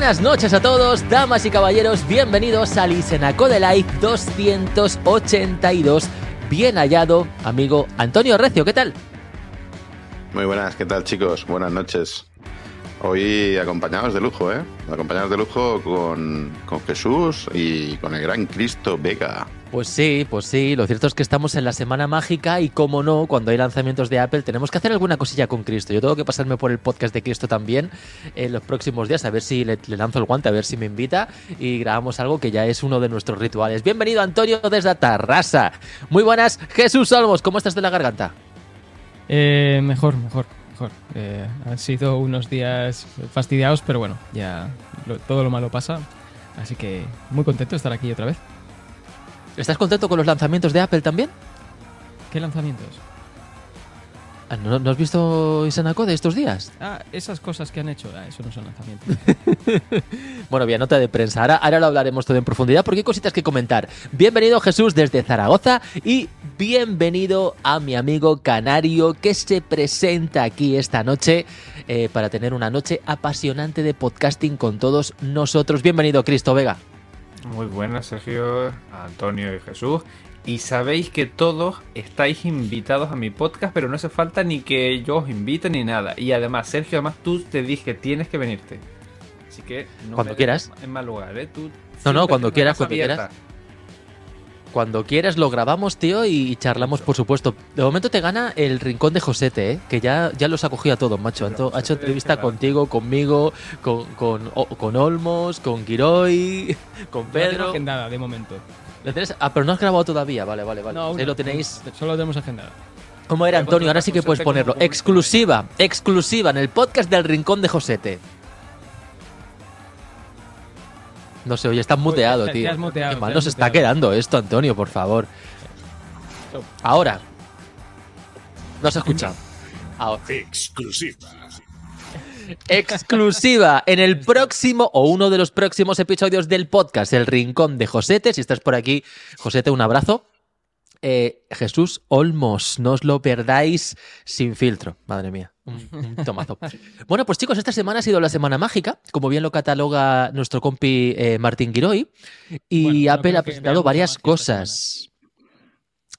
Buenas noches a todos, damas y caballeros, bienvenidos al Isenaco de Live 282. Bien hallado, amigo Antonio Recio, ¿qué tal? Muy buenas, ¿qué tal chicos? Buenas noches. Hoy acompañados de lujo, ¿eh? Acompañados de lujo con, con Jesús y con el gran Cristo Vega. Pues sí, pues sí, lo cierto es que estamos en la semana mágica y como no, cuando hay lanzamientos de Apple tenemos que hacer alguna cosilla con Cristo. Yo tengo que pasarme por el podcast de Cristo también en los próximos días, a ver si le, lanzo el guante, a ver si me invita y grabamos algo que ya es uno de nuestros rituales. Bienvenido Antonio desde Tarrasa. Muy buenas, Jesús Olmos, ¿cómo estás de la garganta? Eh, mejor, mejor, mejor. Eh, han sido unos días fastidiados, pero bueno, ya todo lo malo pasa. Así que muy contento de estar aquí otra vez. ¿Estás contento con los lanzamientos de Apple también? ¿Qué lanzamientos? Ah, ¿No, no has visto Isenaco de estos días? Ah, esas cosas que han hecho. Ah, eso no son lanzamientos. Bueno, bien, nota de prensa. Ahora, ahora lo hablaremos todo en profundidad porque hay cositas que comentar. Bienvenido Jesús desde Zaragoza y bienvenido a mi amigo Canario que se presenta aquí esta noche eh, para tener una noche apasionante de podcasting con todos nosotros. Bienvenido Cristo Vega. Muy buenas, Sergio, Antonio y Jesús. Y sabéis que todos estáis invitados a mi podcast, pero no hace falta ni que yo os invite ni nada. Y además, Sergio, además tú te dije tienes que venirte. Así que no Cuando me quieras. En mal lugar, ¿eh? Tú No, no, cuando quieras, cuando quieras. Cuando quieras lo grabamos, tío, y charlamos, por supuesto. De momento te gana el rincón de Josete, ¿eh? que ya, ya los ha cogido a todos, macho. Pero Ha hecho entrevista contigo, conmigo, con, con, Olmos, con Giroy, con No Pedro. agendada de momento. ¿Lo tenés? Ah, pero no has grabado todavía. Vale, vale, vale. No, lo no. tenéis. Solo tenemos agendada. ¿Cómo era, Antonio? Ahora sí que puedes ponerlo. Exclusiva, exclusiva en el podcast del Rincón de Josete. No sé, oye, estás muteado, te- te tío. has muteado, Qué te mal has nos está quedando esto, Antonio, por favor. Ahora. No se escucha. Ahora. Exclusiva. exclusiva en el próximo o uno de los próximos episodios del podcast El Rincón de Josete. Si estás por aquí, Josete, un abrazo. Eh, Jesús Olmos, no os lo perdáis sin filtro. Madre mía, un, un tomazo. Bueno, pues chicos, esta semana ha sido la semana mágica, como bien lo cataloga nuestro compi eh, Martín Giroy, y Bueno, Apple ha presentado varias cosas.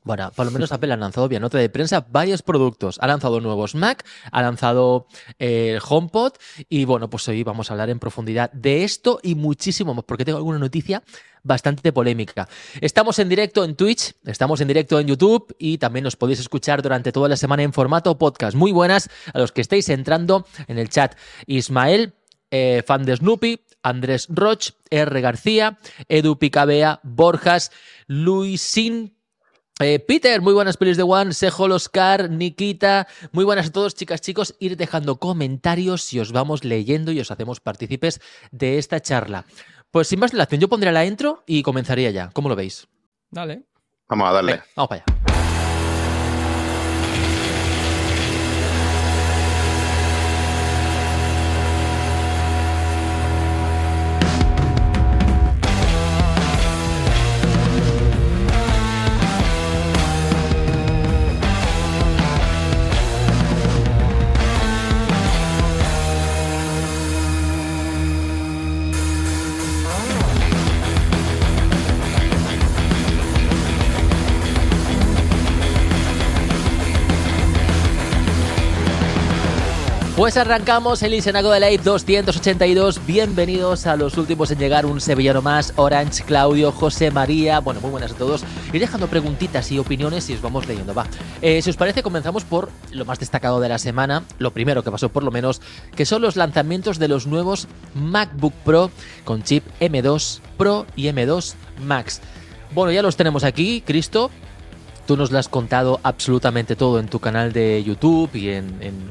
Bueno, por lo menos Apple ha lanzado vía nota de prensa varios productos. Ha lanzado nuevos Mac, ha lanzado eh, el HomePod y bueno, pues hoy vamos a hablar en profundidad de esto y muchísimo más, porque tengo alguna noticia bastante polémica. Estamos en directo en Twitch, estamos en directo en YouTube y también nos podéis escuchar durante toda la semana en formato podcast. Muy buenas a los que estáis entrando en el chat. Ismael, eh, fan de Snoopy, Andrés Roch, R. García, Edu Picabea, Borjas, Luisín. Eh, Peter, muy buenas pelis de One, Sejol, Oscar, Nikita, muy buenas a todos, chicas, chicos. Ir dejando comentarios y os vamos leyendo y os hacemos partícipes de esta charla. Pues sin más dilación, yo pondré la intro y comenzaría ya. ¿Cómo lo veis? Dale. Vamos a darle. Venga, vamos para allá. Pues arrancamos el Isenago de Live 282. Bienvenidos a los últimos en llegar. Un sevillano más. Orange, Claudio, José María. Bueno, muy buenas a todos. Ir dejando preguntitas y opiniones y os vamos leyendo. Va. Eh, si os parece, comenzamos por lo más destacado de la semana. Lo primero que pasó, por lo menos, que son los lanzamientos de los nuevos MacBook Pro con chip M2 Pro y M2 Max. Bueno, ya los tenemos aquí, Cristo. Tú nos lo has contado absolutamente todo en tu canal de YouTube y en, en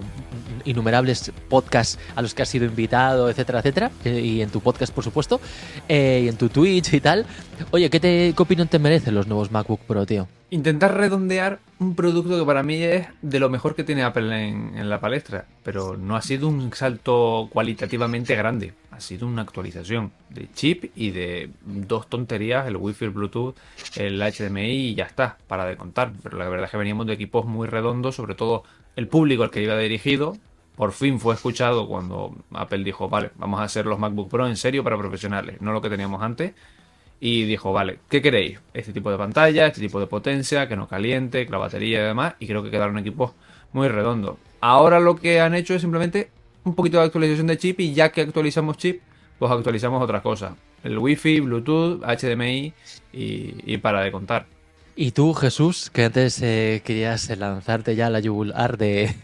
innumerables podcasts a los que has sido invitado, etcétera, etcétera. eh, Y en tu podcast, por supuesto. eh, y en tu Twitch y tal. Oye, ¿qué, te, ¿qué opinión te merecen los nuevos MacBook Pro, tío? Intentar redondear un producto que para mí es de lo mejor que tiene Apple en, en la palestra, pero no ha sido un salto cualitativamente grande, ha sido una actualización de chip y de dos tonterías, el Wi-Fi, el Bluetooth, el HDMI y ya está, para de contar. Pero la verdad es que veníamos de equipos muy redondos, sobre todo el público al que iba dirigido. Por fin fue escuchado cuando Apple dijo, vale, vamos a hacer los MacBook Pro en serio para profesionales, no lo que teníamos antes y dijo, vale, ¿qué queréis? Este tipo de pantalla, este tipo de potencia, que no caliente, que la batería y demás, y creo que quedaron equipos muy redondos. Ahora lo que han hecho es simplemente un poquito de actualización de chip y ya que actualizamos chip, pues actualizamos otras cosas. El Wi-Fi, Bluetooth, HDMI y, para de contar. Y tú, Jesús, que antes eh, querías lanzarte ya la yugular de,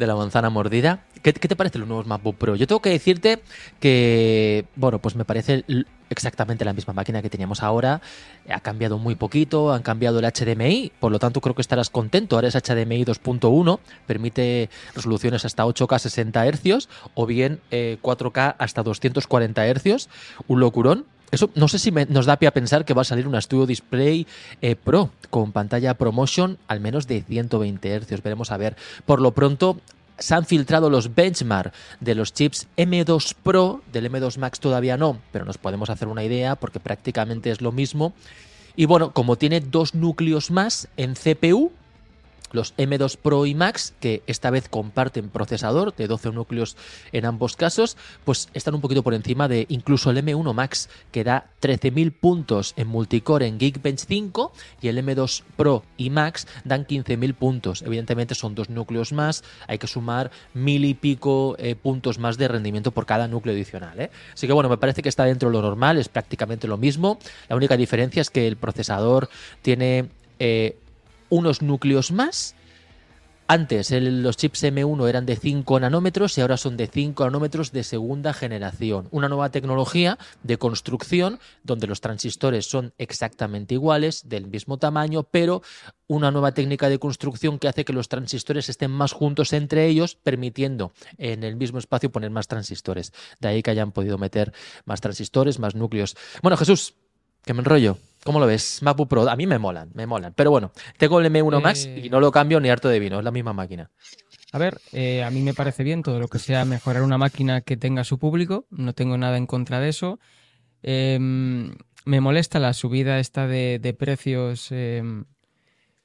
de la manzana mordida. ¿Qué, qué te parecen los nuevos MacBook Pro? Yo tengo que decirte que, bueno, pues me parece exactamente la misma máquina que teníamos ahora. Ha cambiado muy poquito, han cambiado el HDMI, por lo tanto creo que estarás contento. Ahora es HDMI 2.1, permite resoluciones hasta 8K 60 Hz o bien eh, 4K hasta 240 Hz. Un locurón. Eso no sé si nos da pie a pensar que va a salir una Studio Display eh, Pro con pantalla ProMotion al menos de 120 Hz. Veremos a ver. Por lo pronto se han filtrado los benchmark de los chips M2 Pro, del M2 Max todavía no, pero nos podemos hacer una idea porque prácticamente es lo mismo. Y bueno, como tiene dos núcleos más en CPU, los M2 Pro y Max, que esta vez comparten procesador de 12 núcleos en ambos casos, pues están un poquito por encima de incluso el M1 Max, que da 13.000 puntos en multicore en Geekbench 5, y el M2 Pro y Max dan 15.000 puntos. Evidentemente son dos núcleos más, hay que sumar mil y pico eh, puntos más de rendimiento por cada núcleo adicional. ¿eh? Así que bueno, me parece que está dentro de lo normal, es prácticamente lo mismo. La única diferencia es que el procesador tiene eh, unos núcleos más. Antes los chips M1 eran de 5 nanómetros y ahora son de 5 nanómetros de segunda generación. Una nueva tecnología de construcción donde los transistores son exactamente iguales, del mismo tamaño, pero una nueva técnica de construcción que hace que los transistores estén más juntos entre ellos, permitiendo en el mismo espacio poner más transistores. De ahí que hayan podido meter más transistores, más núcleos. Bueno, Jesús, que me enrollo. ¿Cómo lo ves? MacBook Pro, a mí me molan, me molan. Pero bueno, tengo el M1 Max Eh. y no lo cambio ni harto de vino, es la misma máquina. A ver, eh, a mí me parece bien todo lo que sea mejorar una máquina que tenga su público, no tengo nada en contra de eso. Em, me molesta la subida esta de, de precios em,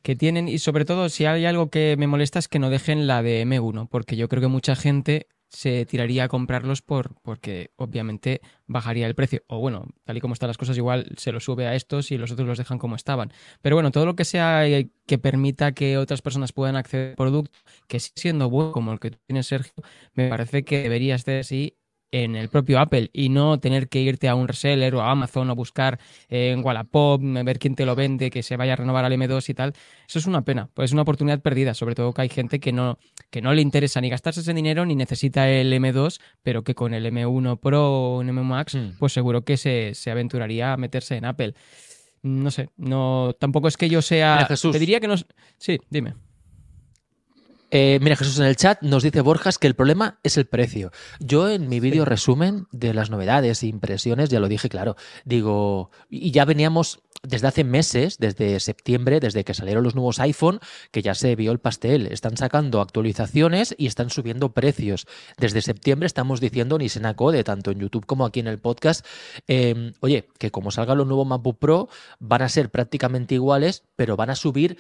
que tienen y sobre todo si hay algo que me molesta es que no dejen la de M1, porque yo creo que mucha gente se tiraría a comprarlos por, porque obviamente bajaría el precio. O bueno, tal y como están las cosas, igual se lo sube a estos y los otros los dejan como estaban. Pero bueno, todo lo que sea eh, que permita que otras personas puedan acceder al producto, que siendo bueno, como el que tú tienes, Sergio, me parece que debería ser así en el propio Apple y no tener que irte a un reseller o a Amazon o buscar eh, en Wallapop, ver quién te lo vende, que se vaya a renovar al M2 y tal. Eso es una pena, pues es una oportunidad perdida, sobre todo que hay gente que no, que no le interesa ni gastarse ese dinero ni necesita el M2, pero que con el M1 Pro o un M Max, Mm. pues seguro que se, se aventuraría a meterse en Apple. No sé, no, tampoco es que yo sea. Mira, Jesús. Te diría que no. Sí, dime. Eh, mira, Jesús, en el chat nos dice Borjas que el problema es el precio. Yo en mi vídeo resumen de las novedades e impresiones, ya lo dije claro, digo, y ya veníamos desde hace meses, desde septiembre, desde que salieron los nuevos iPhone, que ya se vio el pastel. Están sacando actualizaciones y están subiendo precios. Desde septiembre estamos diciendo ni se nacode, tanto en YouTube como aquí en el podcast. eh, oye, que como salgan los nuevos MacBook Pro, van a ser prácticamente iguales, pero van a subir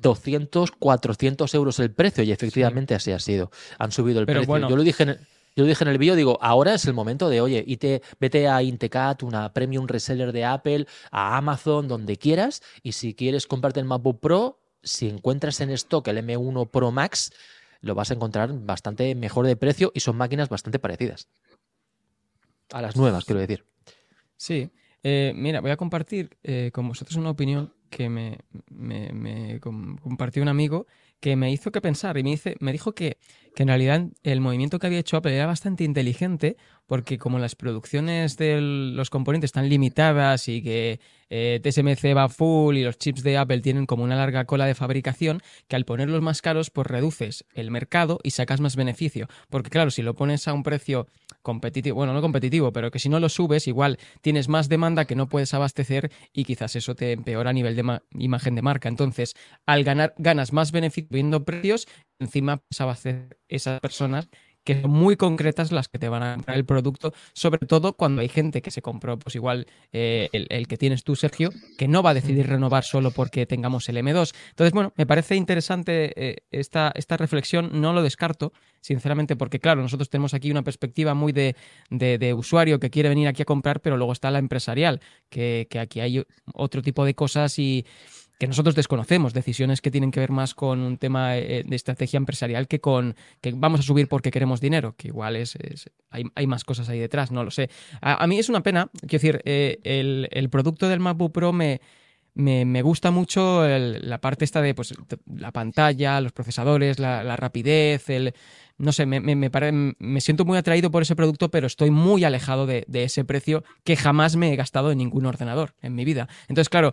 200, 400 euros el precio y efectivamente así ha sido. Han subido el Pero precio. bueno. Yo lo dije en el, yo lo dije en el vídeo, digo, ahora es el momento de, oye, ite- vete a Intecat, una premium reseller de Apple, a Amazon, donde quieras, y si quieres comprarte el MacBook Pro, si encuentras en stock el M1 Pro Max, lo vas a encontrar bastante mejor de precio y son máquinas bastante parecidas. A las nuevas, quiero decir. Sí. Eh, mira, voy a compartir eh, con vosotros una opinión que me, me- me com- compartió un amigo que me hizo que pensar y me, dice, me dijo que, que en realidad el movimiento que había hecho Apple era bastante inteligente porque como las producciones de los componentes están limitadas y que eh, TSMC va full y los chips de Apple tienen como una larga cola de fabricación, que al ponerlos más caros pues reduces el mercado y sacas más beneficio. Porque claro, si lo pones a un precio competitivo, bueno, no competitivo, pero que si no lo subes, igual tienes más demanda que no puedes abastecer y quizás eso te empeora a nivel de imagen de marca. Entonces, al ganar, ganas más beneficio viendo precios, encima puedes abastecer esas personas que son muy concretas las que te van a comprar el producto, sobre todo cuando hay gente que se compró, pues igual eh, el, que tienes tú, Sergio, que no va a decidir renovar solo porque tengamos el M2. Entonces, bueno, me parece interesante eh, esta, esta reflexión, no lo descarto, sinceramente, porque claro, nosotros tenemos aquí una perspectiva muy de, de, usuario que quiere venir aquí a comprar, pero luego está la empresarial, que, que aquí hay otro tipo de cosas y que nosotros desconocemos, decisiones que tienen que ver más con un tema eh, de estrategia empresarial que con que vamos a subir porque queremos dinero, que igual es, hay, más cosas ahí detrás, no lo sé. A, mí es una pena, quiero decir, eh, el, producto del MacBook Pro me, me, gusta mucho la parte esta de pues, la pantalla, los procesadores, la, rapidez, el... No sé, me, me, me, siento muy atraído por ese producto, pero estoy muy alejado de, de ese precio que jamás me he gastado en ningún ordenador en mi vida. Entonces, claro,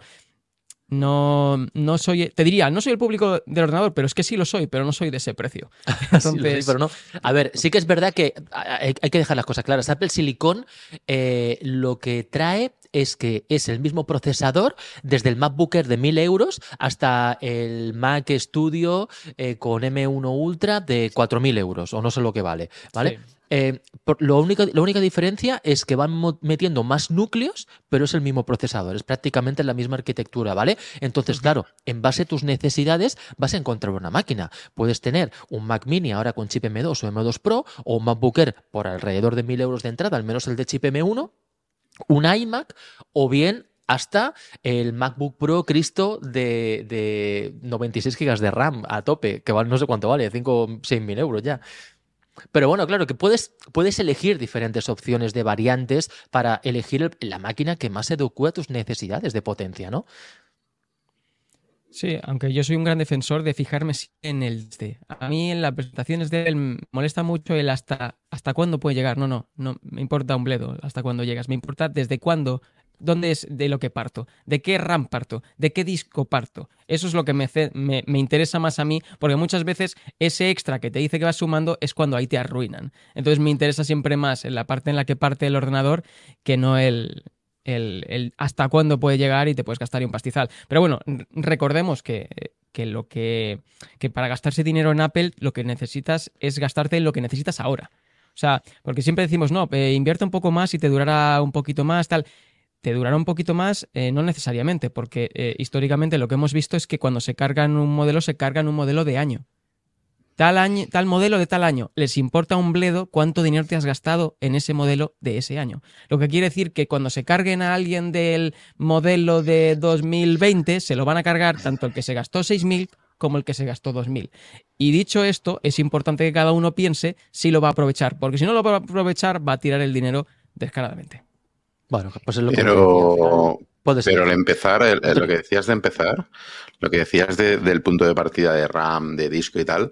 no, no soy, te diría, no soy el público del ordenador, pero es que sí lo soy, pero no soy de ese precio. Entonces... pero no. A ver, sí que es verdad que hay, que dejar las cosas claras. Apple Silicon eh, lo que trae es que es el mismo procesador desde el MacBook Air de 1000 euros hasta el Mac Studio eh, con M1 Ultra de 4000 euros, o no sé lo que vale, ¿vale? Eh, lo único, la única diferencia es que van metiendo más núcleos, pero es el mismo procesador, es prácticamente la misma arquitectura, ¿vale? Entonces, claro, en base a tus necesidades vas a encontrar una máquina. Puedes tener un Mac Mini ahora con chip M2 o M2 Pro, o un MacBook Air por alrededor de 1000 euros de entrada, al menos el de chip M1, un iMac, o bien hasta el MacBook Pro Cristo de, de 96 GB de RAM a tope, que vale, no sé cuánto vale, 5 o 6 mil euros ya. Pero bueno, claro, que puedes, puedes elegir diferentes opciones de variantes para elegir la máquina que más adecue a tus necesidades de potencia, ¿no? Sí, aunque yo soy un gran defensor de fijarme en el. A mí en las presentaciones de él molesta mucho el hasta, hasta cuándo puede llegar. No, no, no me importa un bledo hasta cuándo llegas. Me importa desde cuándo dónde es de lo que parto, de qué RAM parto, de qué disco parto. Eso es lo que me, me, interesa más a mí, porque muchas veces ese extra que te dice que vas sumando es cuando ahí te arruinan. Entonces me interesa siempre más en la parte en la que parte el ordenador que no el, el, hasta cuándo puede llegar y te puedes gastar un pastizal. Pero bueno, recordemos que, lo que, que para gastarse dinero en Apple lo que necesitas es gastarte lo que necesitas ahora. O sea, porque siempre decimos, no, eh, invierte un poco más y te durará un poquito más, tal te durará un poquito más, eh, no necesariamente, porque eh, históricamente lo que hemos visto es que cuando se cargan un modelo, se cargan un modelo de año. Tal, año. tal modelo de tal año. Les importa un bledo cuánto dinero te has gastado en ese modelo de ese año. Lo que quiere decir que cuando se carguen a alguien del modelo de 2020, se lo van a cargar tanto el que se gastó 6.000 como el que se gastó 2.000. Y dicho esto, es importante que cada uno piense si lo va a aprovechar, porque si no lo va a aprovechar, va a tirar el dinero descaradamente. Bueno, pues es lo pero, que Pero al empezar, lo que decías de empezar, lo que decías del punto de partida de RAM, de disco y tal,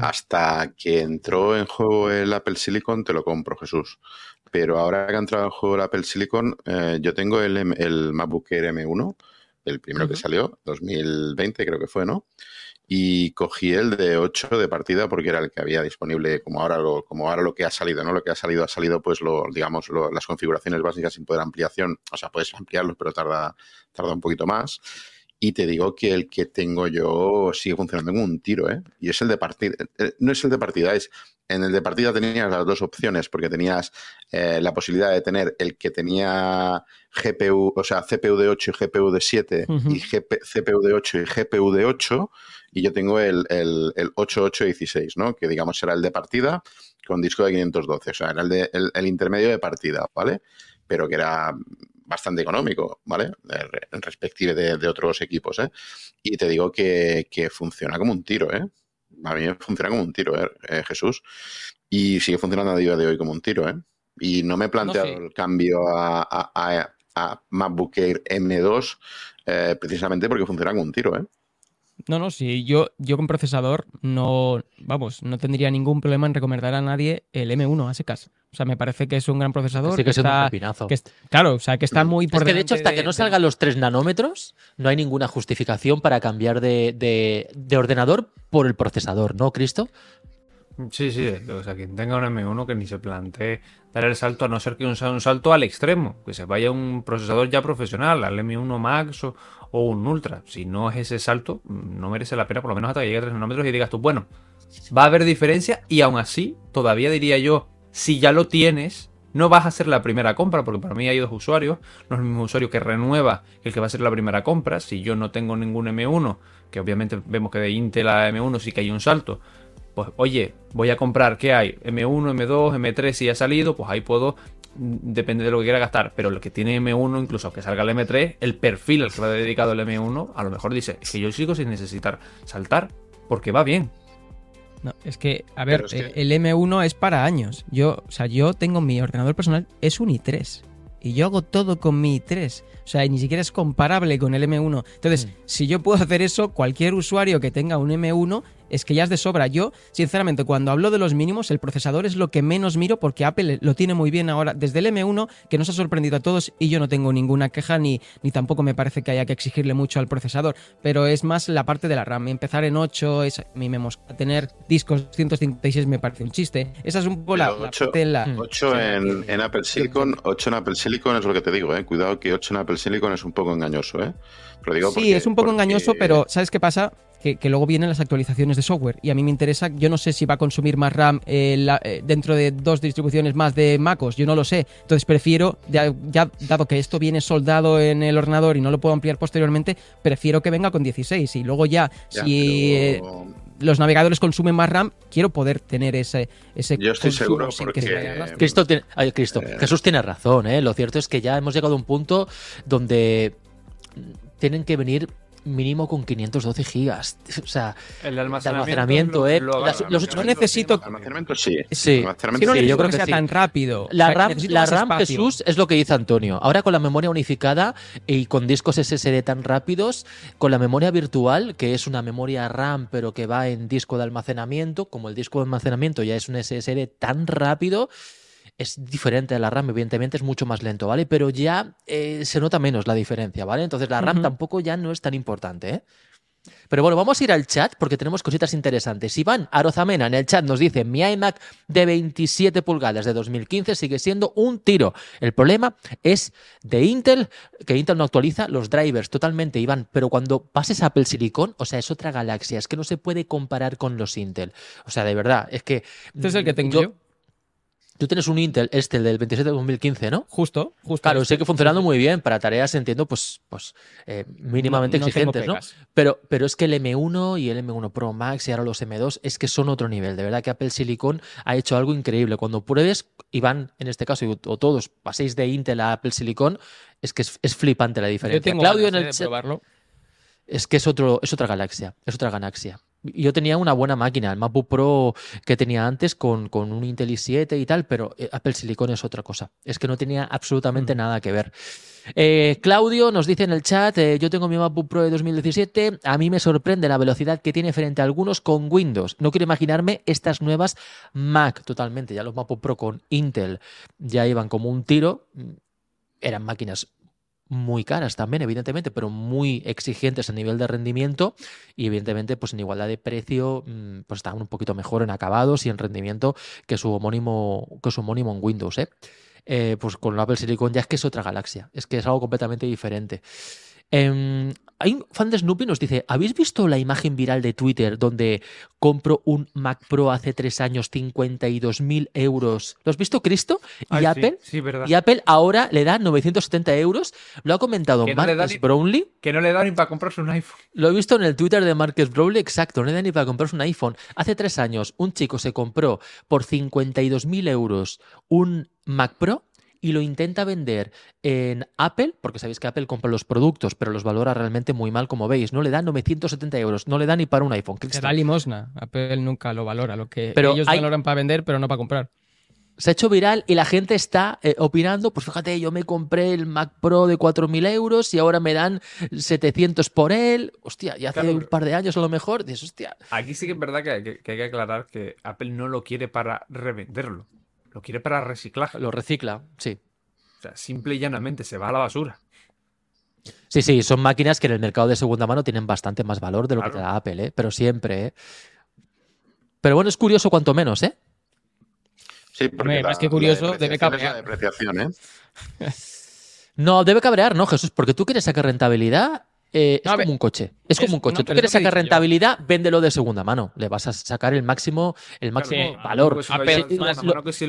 hasta que entró en juego el Apple Silicon, te lo compro, Jesús. Pero ahora que ha entrado en juego el Apple Silicon, eh, yo tengo el, el MacBook Air M1, el primero que salió, 2020 creo que fue, ¿no? Y cogí el de 8 de partida porque era el que había disponible como ahora lo, como ahora lo que ha salido, ¿no? Lo que ha salido ha salido pues lo, digamos, las configuraciones básicas sin poder ampliación, o sea, puedes ampliarlos, pero tarda, tarda un poquito más. Y te digo que el que tengo yo sigue funcionando como un tiro, ¿eh? Y es el de partida, eh, no es el de partida, es en el de partida tenías las dos opciones, porque tenías eh, la posibilidad de tener el que tenía GPU, o sea, CPU de 8 y GPU de 7, y CPU de 8 y GPU de 8, y yo tengo el, el, el 8816, ¿no? Que digamos será el de partida con disco de 512, o sea, era el, de, el, intermedio de partida, ¿vale? Pero que era bastante económico, ¿vale? En respecto de, de, otros equipos, ¿eh? Y te digo que, que, funciona como un tiro, ¿eh? A mí funciona como un tiro, ¿eh? eh Jesús. Y sigue funcionando a día de hoy como un tiro, ¿eh? Y no me he planteado el cambio a, a, a, MacBook Air M2 eh, precisamente porque funciona como un tiro, ¿eh? No, no, sí, yo, yo con procesador no, vamos, no tendría ningún problema en recomendar a nadie el M1 a secas. O sea, me parece que es un gran procesador. Sí, que, es un que Claro, o sea, que está muy por Es que de hecho, hasta que no salgan los 3 nanómetros, no hay ninguna justificación para cambiar de, de ordenador por el procesador, ¿no, Cristo? Sí, sí, o sea, quien tenga un M1 que ni se plantee dar el salto, a no ser que sea un salto al extremo, que se vaya un procesador ya profesional, al M1 Max o, un Ultra. Si no es ese salto, no merece la pena, por lo menos hasta que llegue a 3 nanómetros y digas tú, bueno, va a haber diferencia y aún así, todavía diría yo, si ya lo tienes, no vas a hacer la primera compra, porque para mí hay dos usuarios, no es el mismo usuario que renueva el que va a hacer la primera compra. Si yo no tengo ningún M1, que obviamente vemos que de Intel a M1 sí que hay un salto, pues oye, voy a comprar, ¿qué hay? M1, M2, M3 si ha salido, pues ahí puedo, mm, depende de lo que quiera gastar, pero lo que tiene M1, incluso aunque salga el M3, el perfil al que va dedicado el M1, a lo mejor dice, es que yo sigo sin necesitar saltar, porque va bien. No, es que, a ver, el M1 es para años. Yo, o sea, yo tengo mi ordenador personal, es un i3. Y yo hago todo con mi i3. O sea, ni siquiera es comparable con el M1. Entonces, mm. si yo puedo hacer eso, cualquier usuario que tenga un M1 es que ya es de sobra. Yo, sinceramente, cuando hablo de los mínimos, el procesador es lo que menos miro porque Apple lo tiene muy bien ahora desde el M1, que nos ha sorprendido a todos y yo no tengo ninguna queja ni, ni tampoco me parece que haya que exigirle mucho al procesador, pero es más la parte de la RAM. Empezar en 8, es, a tener discos 156 me parece un chiste. Esa es un poco la, 8, en, Apple Silicon, 8 en Apple Silicon es lo que te digo, eh. cuidado que 8 en Apple Silicon es un poco engañoso. ¿eh? sí, es un poco engañoso, pero ¿sabes qué pasa? Que, luego vienen las actualizaciones de software y a mí me interesa, yo no sé si va a consumir más RAM eh, eh, dentro de dos distribuciones más de MacOS, yo no lo sé. Entonces prefiero, ya, dado que esto viene soldado en el ordenador y no lo puedo ampliar posteriormente, prefiero que venga con 16 y luego ya, si eh, los navegadores consumen más RAM, quiero poder tener ese, ese Yo estoy seguro porque... Cristo, Cristo, Jesús tiene razón, ¿eh? lo cierto es que ya hemos llegado a un punto donde tienen que venir mínimo con 512 gigas. O sea, el almacenamiento, ¿eh? los ocho necesito. El almacenamiento sí. Sí, yo creo que, sea tan rápido. La RAM, la RAM Jesús, es lo que dice Antonio. Ahora con la memoria unificada y con discos SSD tan rápidos, con la memoria virtual, que es una memoria RAM pero que va en disco de almacenamiento, como el disco de almacenamiento ya es un SSD tan rápido es diferente de la RAM, evidentemente es mucho más lento, ¿vale? Pero ya eh, se nota menos la diferencia, ¿vale? Entonces la RAM tampoco ya no es tan importante, ¿eh? Pero bueno, vamos a ir al chat porque tenemos cositas interesantes. Iván Arozamena en el chat nos dice, mi iMac de 27 pulgadas de 2015 sigue siendo un tiro. El problema es de Intel, que Intel no actualiza los drivers totalmente, Iván, pero cuando pases a Apple Silicon, o sea, es otra galaxia, es que no se puede comparar con los Intel. O sea, de verdad, es que... Este es el que tengo yo Tú tienes un Intel, este, el del 27 de 2015, ¿no? Justo, justo. Claro, sé que funcionando muy bien para tareas, entiendo, pues, pues eh, mínimamente exigentes, ¿no? Pero, pero es que el M1 y el M1 Pro Max y ahora los M2 es que son otro nivel. De verdad que Apple Silicon ha hecho algo increíble. Cuando pruebes, y van, en este caso, o todos paséis de Intel a Apple Silicon, es que es, flipante la diferencia. Claudio en el de probarlo. Es que es, otro, es otra galaxia, es otra galaxia yo tenía una buena máquina, el MacBook Pro que tenía antes con, con un Intel i7 y tal, pero eh, Apple Silicon es otra cosa. Es que no tenía absolutamente mm. nada que ver. Eh, Claudio nos dice en el chat, eh, yo tengo mi MacBook Pro de 2017, a mí me sorprende la velocidad que tiene frente a algunos con Windows. No quiero imaginarme estas nuevas Mac totalmente, ya los MacBook Pro con Intel ya iban como un tiro, eran máquinas muy caras también, evidentemente, pero muy exigentes a nivel de rendimiento y evidentemente pues en igualdad de precio mm, pues están un poquito mejor en acabados y en rendimiento que su homónimo, que su homónimo en Windows. ¿eh? Eh, pues con Apple Silicon ya es que es otra galaxia, es que es algo completamente diferente. Em, hay un fan de Snoopy nos dice, ¿habéis visto la imagen viral de Twitter donde compro un Mac Pro hace tres años 52.000 euros? ¿Lo has visto, Cristo? y, Apple, y Apple ahora le da 970 euros. Lo ha comentado Marcus Brownlee. Que no le da ni para comprarse un iPhone. Lo he visto en el Twitter de Marcus Brownlee, exacto, no le da ni para comprarse un iPhone. Hace tres años un chico se compró por 52.000 euros un Mac Pro y lo intenta vender en Apple, porque sabéis que Apple compra los productos, pero los valora realmente muy mal, como veis, ¿no? Le da 970 euros, no le da ni para un iPhone. Se da limosna. Apple nunca lo valora, lo que ellos valoran para vender, pero no para comprar. se ha hecho viral y la gente está eh, opinando, pues fíjate, yo me compré el Mac Pro de 4.000 euros y ahora me dan 700 por él. Hostia, y hace un par de años a lo mejor, dices, hostia. Aquí sí que es verdad que, hay que aclarar que Apple no lo quiere para revenderlo, lo quiere para reciclaje. Lo recicla, sí. O sea, simple y llanamente se va a la basura. Sí, sí, son máquinas que en el mercado de segunda mano tienen bastante más valor de lo que te da Apple, ¿eh? pero siempre. ¿eh? Pero bueno, es curioso cuanto menos, ¿eh? Sí, porque más que curioso, debe cabrear. depreciación, ¿eh? no, debe cabrear, ¿no, Jesús? Porque tú quieres sacar rentabilidad eh, es como un coche. Es, como un coche. Tú quieres sacar rentabilidad, véndelo de segunda mano. Le vas a sacar el máximo, el máximo valor.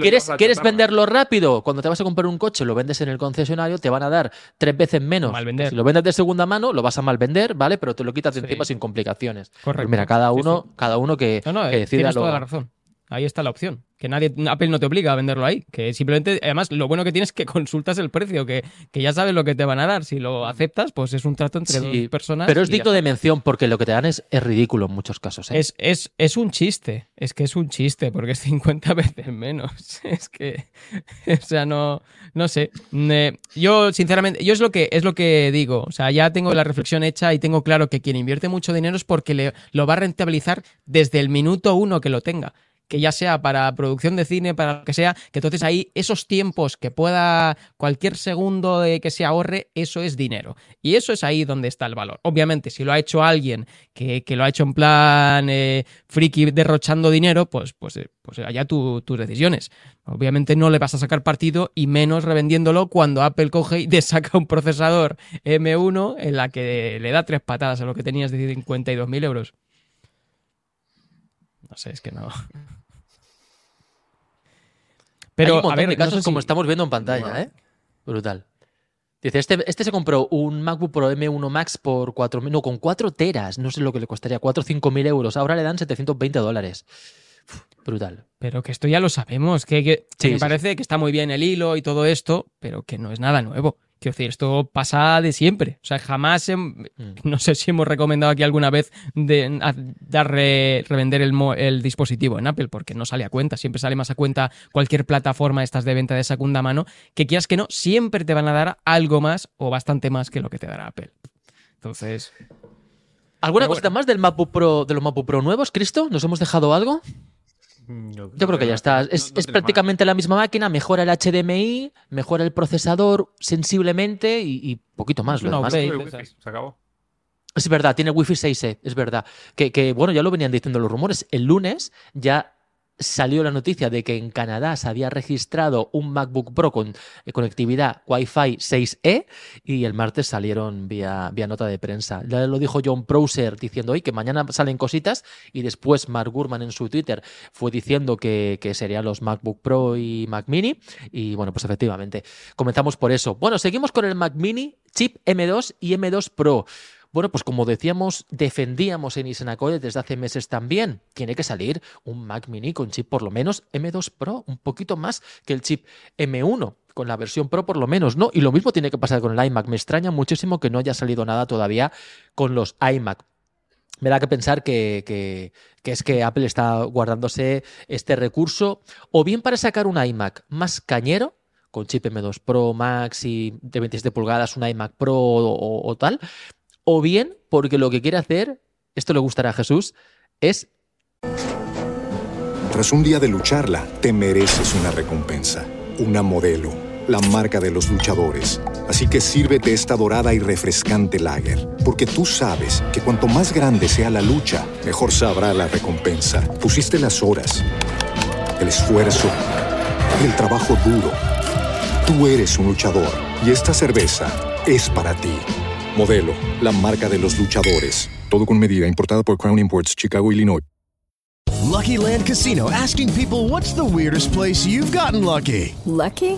¿Quieres, ¿quieres venderlo rápido? Cuando te vas a comprar un coche, lo vendes en el concesionario, te van a dar tres veces menos. Si lo vendes de segunda mano, lo vas a mal vender, ¿vale? Pero te lo quitas de encima sin complicaciones. Pues Correcto. mira, cada uno, cada uno que, no, que eh, decida. toda la razón. Ahí está la opción. Que nadie, Apple no te obliga a venderlo ahí. Que simplemente, además, lo bueno que tienes es que consultas el precio, que, que ya sabes lo que te van a dar. Si lo aceptas, pues es un trato entre dos personas. Pero es digno de mención porque lo que te dan es, ridículo en muchos casos. ¿eh? Es, es, es, un chiste. Es que es un chiste porque es 50 veces menos. Es que. O sea, no. No sé. Yo, sinceramente, yo es lo que es lo que digo. O sea, ya tengo la reflexión hecha y tengo claro que quien invierte mucho dinero es porque le, lo va a rentabilizar desde el minuto uno que lo tenga que ya sea para producción de cine, para lo que sea, que entonces ahí esos tiempos que pueda, cualquier segundo que se ahorre, eso es dinero. Y eso es ahí donde está el valor. Obviamente, si lo ha hecho alguien que, lo ha hecho en plan eh, friki derrochando dinero, pues, pues, eh, pues allá tus decisiones. Obviamente no le vas a sacar partido y menos revendiéndolo cuando Apple coge y te saca un procesador M1 en la que le da tres patadas a lo que tenías de 52.000 euros. No sé, es que no. Pero, a ver, casos como estamos viendo en pantalla, ¿eh? Brutal. Dice, este, este se compró un MacBook Pro M1 Max por 4 no, con 4 teras, no sé lo que le costaría, 4 o 5 mil euros, ahora le dan 720 dólares. brutal. Pero que esto ya lo sabemos, que, me parece que está muy bien el hilo y todo esto, pero que no es nada nuevo. Quiero decir, esto pasa de siempre. O sea, jamás, mm. no sé si hemos recomendado aquí alguna vez de, dar revender el, dispositivo en Apple, porque no sale a cuenta. Siempre sale más a cuenta cualquier plataforma estas de venta de segunda mano, que quieras que no, siempre te van a dar algo más o bastante más que lo que te dará Apple. Entonces... ¿Alguna cosa más del MacBook Pro, de los MacBook Pro nuevos, Cristo? ¿Nos hemos dejado algo? Mm, yo, creo que ya está. Es, prácticamente la misma máquina, mejora el HDMI, mejora el procesador sensiblemente y, poquito más. Lo demás. se acabó. Es verdad, tiene Wi-Fi 6E, es verdad. Que, que, bueno, ya lo venían diciendo los rumores. El lunes ya salió la noticia de que en Canadá se había registrado un MacBook Pro con eh, conectividad Wi-Fi 6E y el martes salieron vía, vía nota de prensa. Ya lo dijo John Browser diciendo hoy que mañana salen cositas y después Mark Gurman en su Twitter fue diciendo que, que serían los MacBook Pro y Mac Mini y bueno, pues efectivamente, comenzamos por eso. Bueno, seguimos con el Mac Mini, chip M2 y M2 Pro. Bueno, pues como decíamos, defendíamos en Isenacode desde hace meses también. Tiene que salir un Mac Mini con chip por lo menos M2 Pro, un poquito más que el chip M1 con la versión Pro por lo menos, ¿no? Y lo mismo tiene que pasar con el iMac. Me extraña muchísimo que no haya salido nada todavía con los iMac. Me da que pensar que, que, es que Apple está guardándose este recurso o bien para sacar un iMac más cañero, con chip M2 Pro Max y de 27 pulgadas, un iMac Pro o tal, o bien porque lo que quiere hacer, esto le gustará a Jesús, es... Tras un día de lucharla, te mereces una recompensa, una modelo, la marca de los luchadores. Así que sírvete esta dorada y refrescante lager, porque tú sabes que cuanto más grande sea la lucha, mejor sabrá la recompensa. Pusiste las horas, el esfuerzo, el trabajo duro. Tú eres un luchador y esta cerveza es para ti. Modelo, la marca de los luchadores. Todo con medida, importada por Crown Imports, Chicago, Illinois. Lucky Land Casino asking people what's the weirdest place you've gotten lucky? Lucky?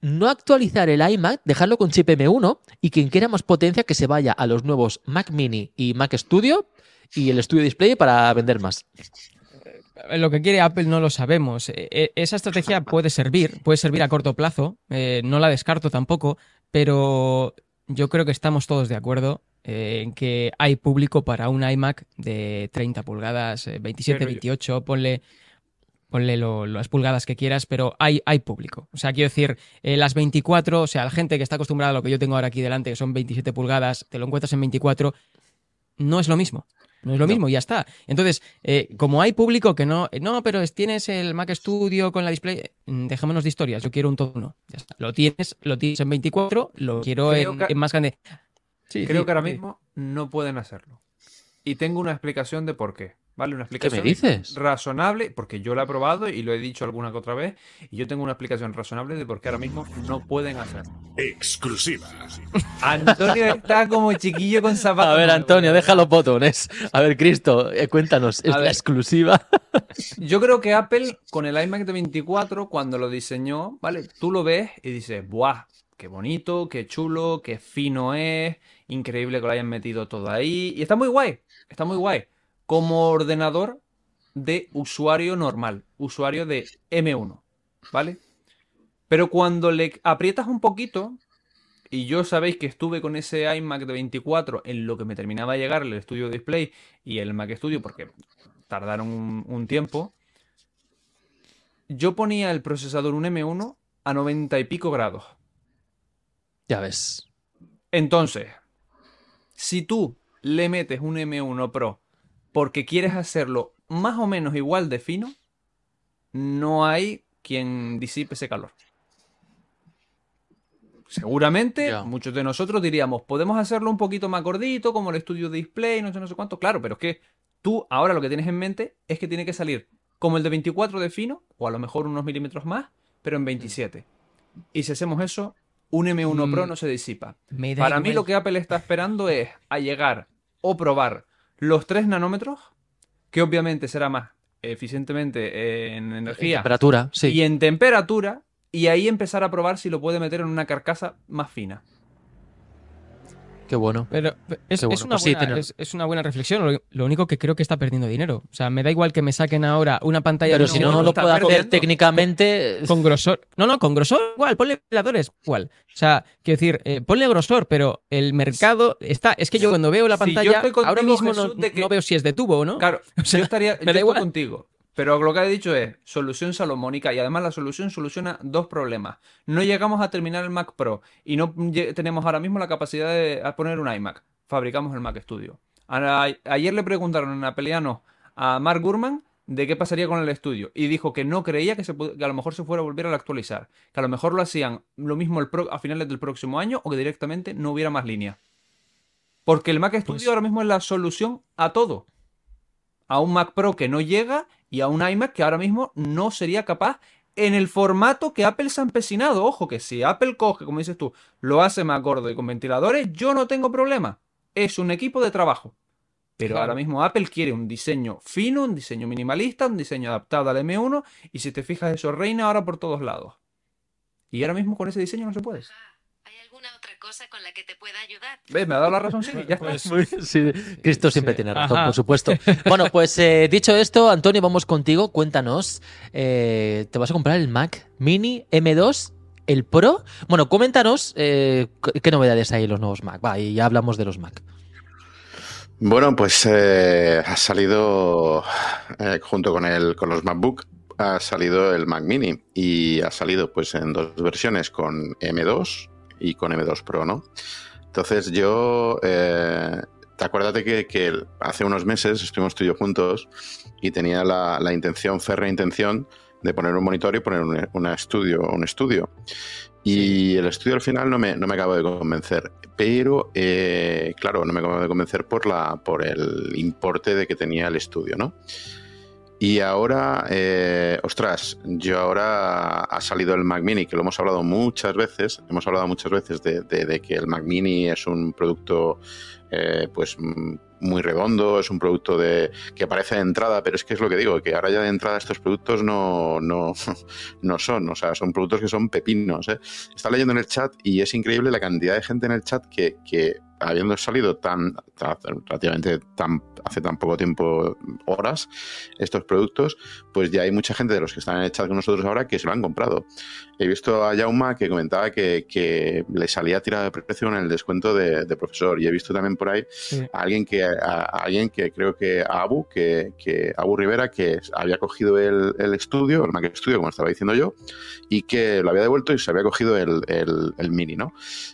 No actualizar el iMac, dejarlo con chip M1 y quien quiera más potencia que se vaya a los nuevos Mac Mini y Mac Studio y el Studio Display para vender más. Eh, lo que quiere Apple no lo sabemos. Eh, eh, esa estrategia puede servir, puede servir a corto plazo, no la descarto tampoco, pero yo creo que estamos todos de acuerdo en que hay público para un iMac de 30 pulgadas, 27, 28, ponle ponle las pulgadas que quieras, pero hay, hay público. O sea, quiero decir, eh, las 24, o sea, la gente que está acostumbrada a lo que yo tengo ahora aquí delante, que son 27 pulgadas, te lo encuentras en 24, no es lo mismo. No es lo mismo, y ya está. Entonces, eh, como hay público que no, no, pero tienes el Mac Studio con la display, mm, dejémonos de historias, yo quiero un todo uno. Ya está. Lo tienes, lo tienes en 24, lo quiero en, más grande. Creo que ahora mismo no pueden hacerlo. Y tengo una explicación de por qué. ¿Vale? Una explicación ¿Qué me dices? razonable, porque yo lo he probado y lo he dicho alguna que otra vez, y yo tengo una explicación razonable de por qué ahora mismo no pueden hacerlo. Exclusiva. Antonio está como chiquillo con zapatos. A ver, Antonio, deja los botones. A ver, Cristo, eh, cuéntanos, es la exclusiva. Yo creo que Apple, con el iMac de 24, cuando lo diseñó, ¿vale? Tú lo ves y dices, ¡buah! Qué bonito, qué chulo, qué fino es, increíble que lo hayan metido todo ahí. Y está muy guay, está muy guay como ordenador de usuario normal, usuario de M1, ¿vale? Pero cuando le aprietas un poquito, y yo sabéis que estuve con ese iMac de 24 en lo que me terminaba de llegar el Studio Display y el Mac Studio, porque tardaron un, un tiempo, yo ponía el procesador un M1 a 90 y pico grados. Ya ves. Entonces, si tú le metes un M1 Pro porque quieres hacerlo más o menos igual de fino, no hay quien disipe ese calor. Seguramente muchos de nosotros diríamos, podemos hacerlo un poquito más gordito, como el estudio display, no sé, no sé cuánto. Claro, pero es que tú ahora lo que tienes en mente es que tiene que salir como el de 24 de fino, o a lo mejor unos milímetros más, pero en 27. Y si hacemos eso, un M1 Pro mm. no se disipa. Para mí lo que Apple está esperando es a llegar o probar los 3 nanómetros, que obviamente será más eficientemente en energía. En temperatura, sí. Y en temperatura, y ahí empezar a probar si lo puede meter en una carcasa más fina. Qué bueno. Pero es, Una, pues buena, es, una, buena, reflexión. Lo, único que creo que está perdiendo dinero. O sea, me da igual que me saquen ahora una pantalla. Pero si no, no lo puedo hacer técnicamente. Con grosor. No, no, con grosor igual. Ponle veladores igual. O sea, quiero decir, eh, ponle grosor, pero el mercado está. Es que yo cuando veo la pantalla, ahora mismo no, veo si es de tubo o no. Claro, o sea, yo estaría yo contigo. Pero lo que he dicho es solución salomónica y además la solución soluciona dos problemas. No llegamos a terminar el Mac Pro y no tenemos ahora mismo la capacidad de poner un iMac. Fabricamos el Mac Studio. Ayer le preguntaron en Apeliano a Mark Gurman de qué pasaría con el estudio y dijo que no creía que, se, a lo mejor se fuera a volver a actualizar, que a lo mejor lo hacían lo mismo el a finales del próximo año o que directamente no hubiera más línea. Porque el Mac Studio pues ahora mismo es la solución a todo. A un Mac Pro que no llega y a un iMac que ahora mismo no sería capaz en el formato que Apple se ha empecinado. Ojo, que si Apple coge, como dices tú, lo hace más gordo y con ventiladores, yo no tengo problema. Es un equipo de trabajo. Pero ahora mismo Apple quiere un diseño fino, un diseño minimalista, un diseño adaptado al M1 y si te fijas eso reina ahora por todos lados. Y ahora mismo con ese diseño no se puede alguna otra cosa con la que te pueda ayudar? ¿Ves? Me ha dado la razón, sí, ya pues, sí, Cristo siempre tiene razón, por supuesto. Bueno, pues eh, dicho esto, Antonio, vamos contigo. Cuéntanos, eh, ¿te vas a comprar el Mac Mini M2 el Pro. Bueno, coméntanos eh, qué novedades hay en los nuevos Mac. Va, y ya hablamos de los Mac. Bueno, pues ha salido junto con el con los MacBook ha salido el Mac Mini y ha salido pues en dos versiones con M2 y con M2 Pro, ¿no? Entonces yo, eh, te acuérdate que, que, hace unos meses estuvimos tú y yo juntos y tenía la, la intención, férrea intención, de poner un monitor y poner un, estudio, un estudio. Y el estudio al final no me, no me acabo de convencer. Pero, eh, claro, no me acabo de convencer por, la, por el importe de que tenía el estudio, ¿no? Y ahora, eh, ostras, yo ahora ha salido el Mac Mini, que lo hemos hablado muchas veces, hemos hablado muchas veces de, que el Mac Mini es un producto, eh, pues, muy redondo, es un producto de que parece de entrada, pero es que es lo que digo, que ahora ya de entrada estos productos no, no, no son, o sea, son productos que son pepinos. ¿eh? Está leyendo en el chat y es increíble la cantidad de gente en el chat que, que habiendo salido tan relativamente tan, hace tan poco tiempo, horas, estos productos, pues ya hay mucha gente de los que están en el chat con nosotros ahora que se lo han comprado. He visto a Jauma que comentaba que, le salía tirada de precio en el descuento de, profesor y he visto también por ahí a alguien que a, alguien que creo que a Abu, que, que Abu Rivera, que había cogido el, estudio, el Mac Studio, como estaba diciendo yo, y que lo había devuelto y se había cogido el, el Mini, ¿no?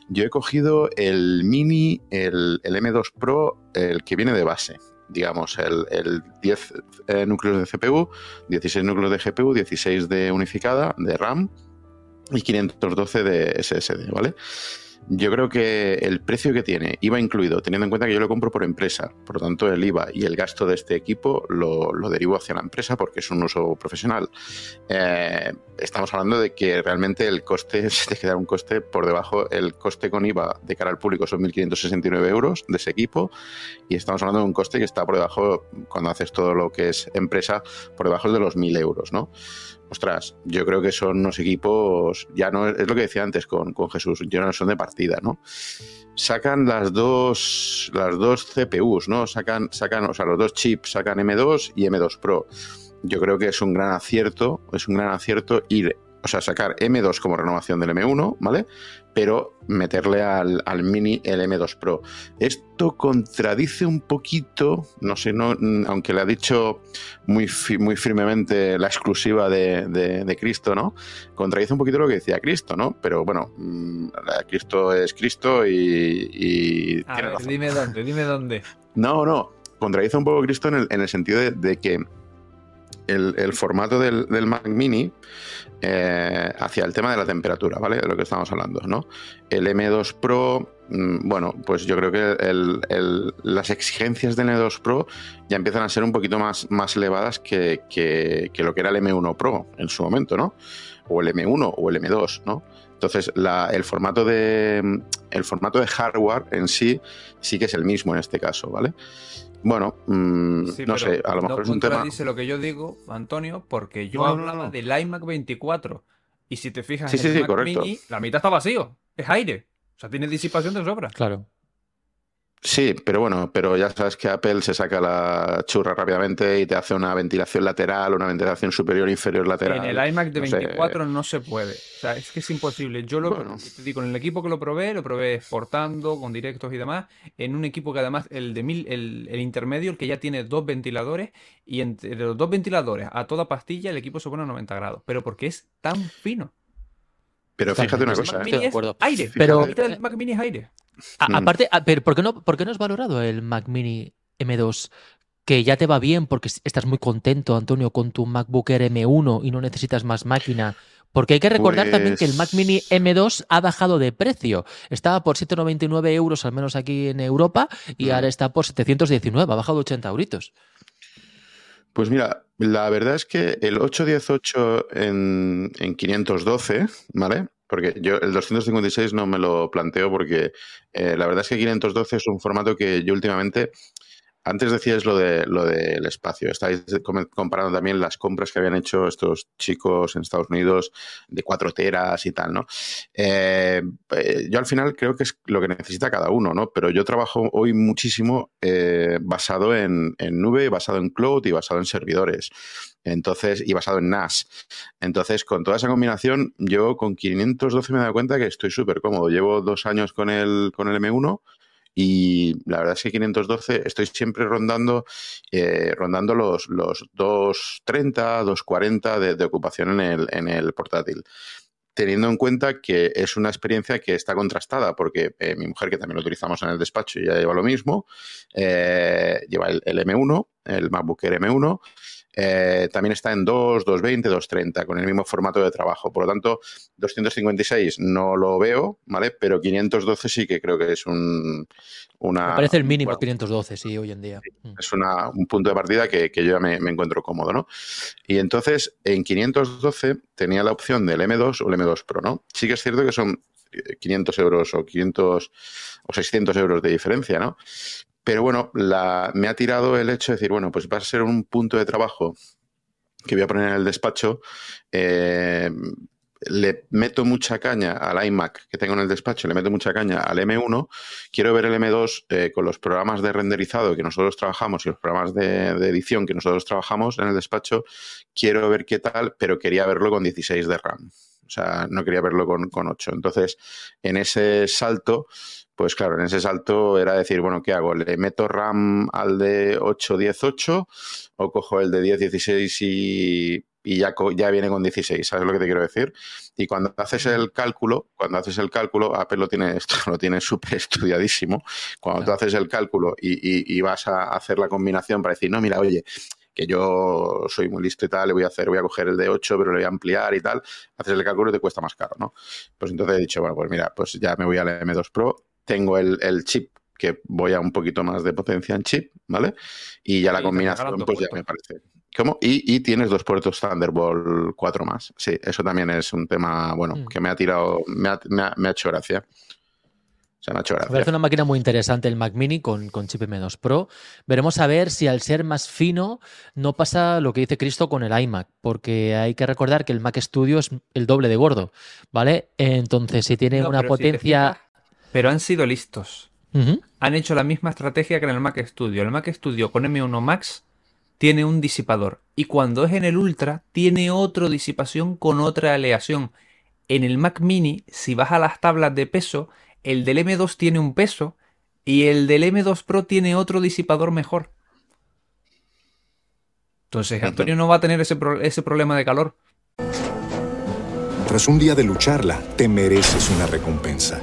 Yo he cogido el Mini, el, M2 Pro, el que viene de base digamos, el, 10 eh, núcleos de CPU, 16 núcleos de GPU, 16 de unificada, de RAM y 512 de SSD, ¿vale? Yo creo que el precio que tiene, IVA incluido, teniendo en cuenta que yo lo compro por empresa, por lo tanto el IVA y el gasto de este equipo lo, derivo hacia la empresa porque es un uso profesional. Eh, estamos hablando de que realmente el coste se te queda un coste por debajo, el coste con IVA de cara al público son 1.569 euros de ese equipo y estamos hablando de un coste que está por debajo, cuando haces todo lo que es empresa, por debajo de los 1.000 euros, ¿no? Ostras, yo creo que son unos equipos, ya no es, lo que decía antes con, Jesús, ya no son de partida, ¿no? Sacan las dos, las dos CPUs, ¿no? Sacan, sacan, o sea, los dos chips, sacan M2 y M2 Pro. Yo creo que es un gran acierto, es un gran acierto ir o sea, sacar M2 como renovación del M1, ¿vale? Pero meterle al, Mini el M2 Pro. Esto contradice un poquito, no sé, no, aunque le ha dicho muy, muy firmemente la exclusiva de, Cristo, ¿no? Contradice un poquito lo que decía Cristo, ¿no? Pero bueno, mm, Cristo es Cristo y. dime dónde, dime dónde. No, no. Contradice un poco Cristo en el, en el sentido de, que el, formato del, del Mac Mini eh, hacia el tema de la temperatura, ¿vale? De lo que estamos hablando, ¿no? El M2 Pro, mm, bueno, pues yo creo que las exigencias del M2 Pro ya empiezan a ser un poquito más, más elevadas que, lo que era el M1 Pro en su momento, ¿no? O el M1 o el M2, ¿no? Entonces, el, formato de, el formato de hardware en sí sí que es el mismo en este caso, ¿vale? Bueno, mm, no sé, a lo mejor es un tema. dice lo que yo digo, Antonio, porque yo hablaba del iMac 24. Y si te fijas en el Mac Mini, la mitad está vacío. Es aire. O sea, tiene disipación de sobra. Claro. Sí, pero bueno, pero ya sabes que Apple se saca la churra rápidamente y te hace una ventilación lateral, una ventilación superior inferior lateral. En el iMac de 24 no se puede. O sea, es que es imposible. Yo lo te digo, en el equipo que lo probé, lo probé exportando, con directos y demás, en un equipo que además, el de mil, el, intermedio, el que ya tiene dos ventiladores, y entre los dos ventiladores a toda pastilla, el equipo se pone a 90 grados. Pero porque es tan fino. Pero fíjate una cosa, ¿eh? aire. Pero, el Mac Mini es aire. Mm. aparte, pero ¿por qué, no, ¿por qué no has valorado el Mac Mini M2? Que ya te va bien porque estás muy contento, Antonio, con tu MacBook Air M1 y no necesitas más máquina. Porque hay que recordar también que el Mac Mini pues M2 ha bajado de precio. Estaba por 7,99 euros, al menos aquí en Europa, y mm. ahora está por 719, ha bajado 80 euritos. Pues mira, la verdad es que el 818 en, en 512, ¿vale? Porque yo el 256 no me lo planteo porque eh, la verdad es que 512 es un formato que yo últimamente antes decías lo de lo del espacio. Estáis comparando también las compras que habían hecho estos chicos en Estados Unidos de cuatro teras y tal, ¿no? Eh, eh, yo al final creo que es lo que necesita cada uno, ¿no? Pero yo trabajo hoy muchísimo eh, basado en, en, nube, basado en cloud y basado en servidores. Entonces, y basado en NAS. Entonces, con toda esa combinación, yo con 512 me he dado cuenta que estoy súper cómodo. Llevo dos años con el, con el M1 y la verdad es que 512 estoy siempre rondando, eh, rondando los, los 230, 240 de, ocupación en el, en el portátil teniendo en cuenta que es una experiencia que está contrastada, porque eh, mi mujer, que también lo utilizamos en el despacho, ya lleva lo mismo, eh, lleva el, el, M1, el MacBook Air M1, eh, también está en 2, 220, 230, con el mismo formato de trabajo. Por lo tanto, 256 no lo veo, ¿vale? Pero 512 sí que creo que es un, una... Me parece el mínimo 512, sí, hoy en día. Mm. Es un punto de partida que, yo ya me, encuentro cómodo, ¿no? Y entonces, en 512 tenía la opción del M2 o el M2 Pro, ¿no? Sí que es cierto que son 500 euros o 500 o 600 euros de diferencia, ¿no? Pero bueno, me ha tirado el hecho de decir, bueno, pues va a ser un punto de trabajo que voy a poner en el despacho. Eh, le meto mucha caña al iMac que tengo en el despacho, le meto mucha caña al M1, quiero ver el M2 eh, con los programas de renderizado que nosotros trabajamos y los programas de, edición que nosotros trabajamos en el despacho, quiero ver qué tal, pero quería verlo con 16 de RAM. O sea, no quería verlo con, con 8. Entonces, en ese salto, pues claro, en ese salto era decir, bueno, ¿qué hago? ¿Le meto RAM al de 8, 10, 8 o cojo el de 10, 16 y y ya, ya viene con 16, ¿sabes lo que te quiero decir? Y cuando haces el cálculo, cuando haces el cálculo, Apple lo tiene, esto lo tiene súper estudiadísimo, cuando tú haces el cálculo y, vas a hacer la combinación para decir, no, mira, oye, que yo soy muy listo y tal, le voy a hacer, voy a coger el de 8, pero le voy a ampliar y tal, haces el cálculo y te cuesta más caro, ¿no? Pues entonces he dicho, bueno, pues mira, pues ya me voy al M2 Pro, tengo el, el chip que voy a un poquito más de potencia en chip, ¿vale? Y ya la combinación, pues ya me parece. ¿Cómo? Y, tienes dos puertos Thunderbolt 4 más. Sí, eso también es un tema, bueno, mm. que me ha tirado, me ha, me ha, hecho gracia. Se me ha hecho gracia. parece una máquina muy interesante el Mac Mini con, con chip M2 Pro. Veremos a ver si al ser más fino no pasa lo que dice Cristo con el iMac, porque hay que recordar que el Mac Studio es el doble de gordo, ¿vale? Entonces, si tiene una potencia... pero han sido listos. Han hecho la misma estrategia que en el Mac Studio. El Mac Studio con M1 Max tiene un disipador. Y cuando es en el Ultra, tiene otra disipación con otra aleación. En el Mac Mini, si vas a las tablas de peso, el del M2 tiene un peso y el del M2 Pro tiene otro disipador mejor. Entonces, Antonio no va a tener ese, ese problema de calor. Tras un día de lucharla, te mereces una recompensa,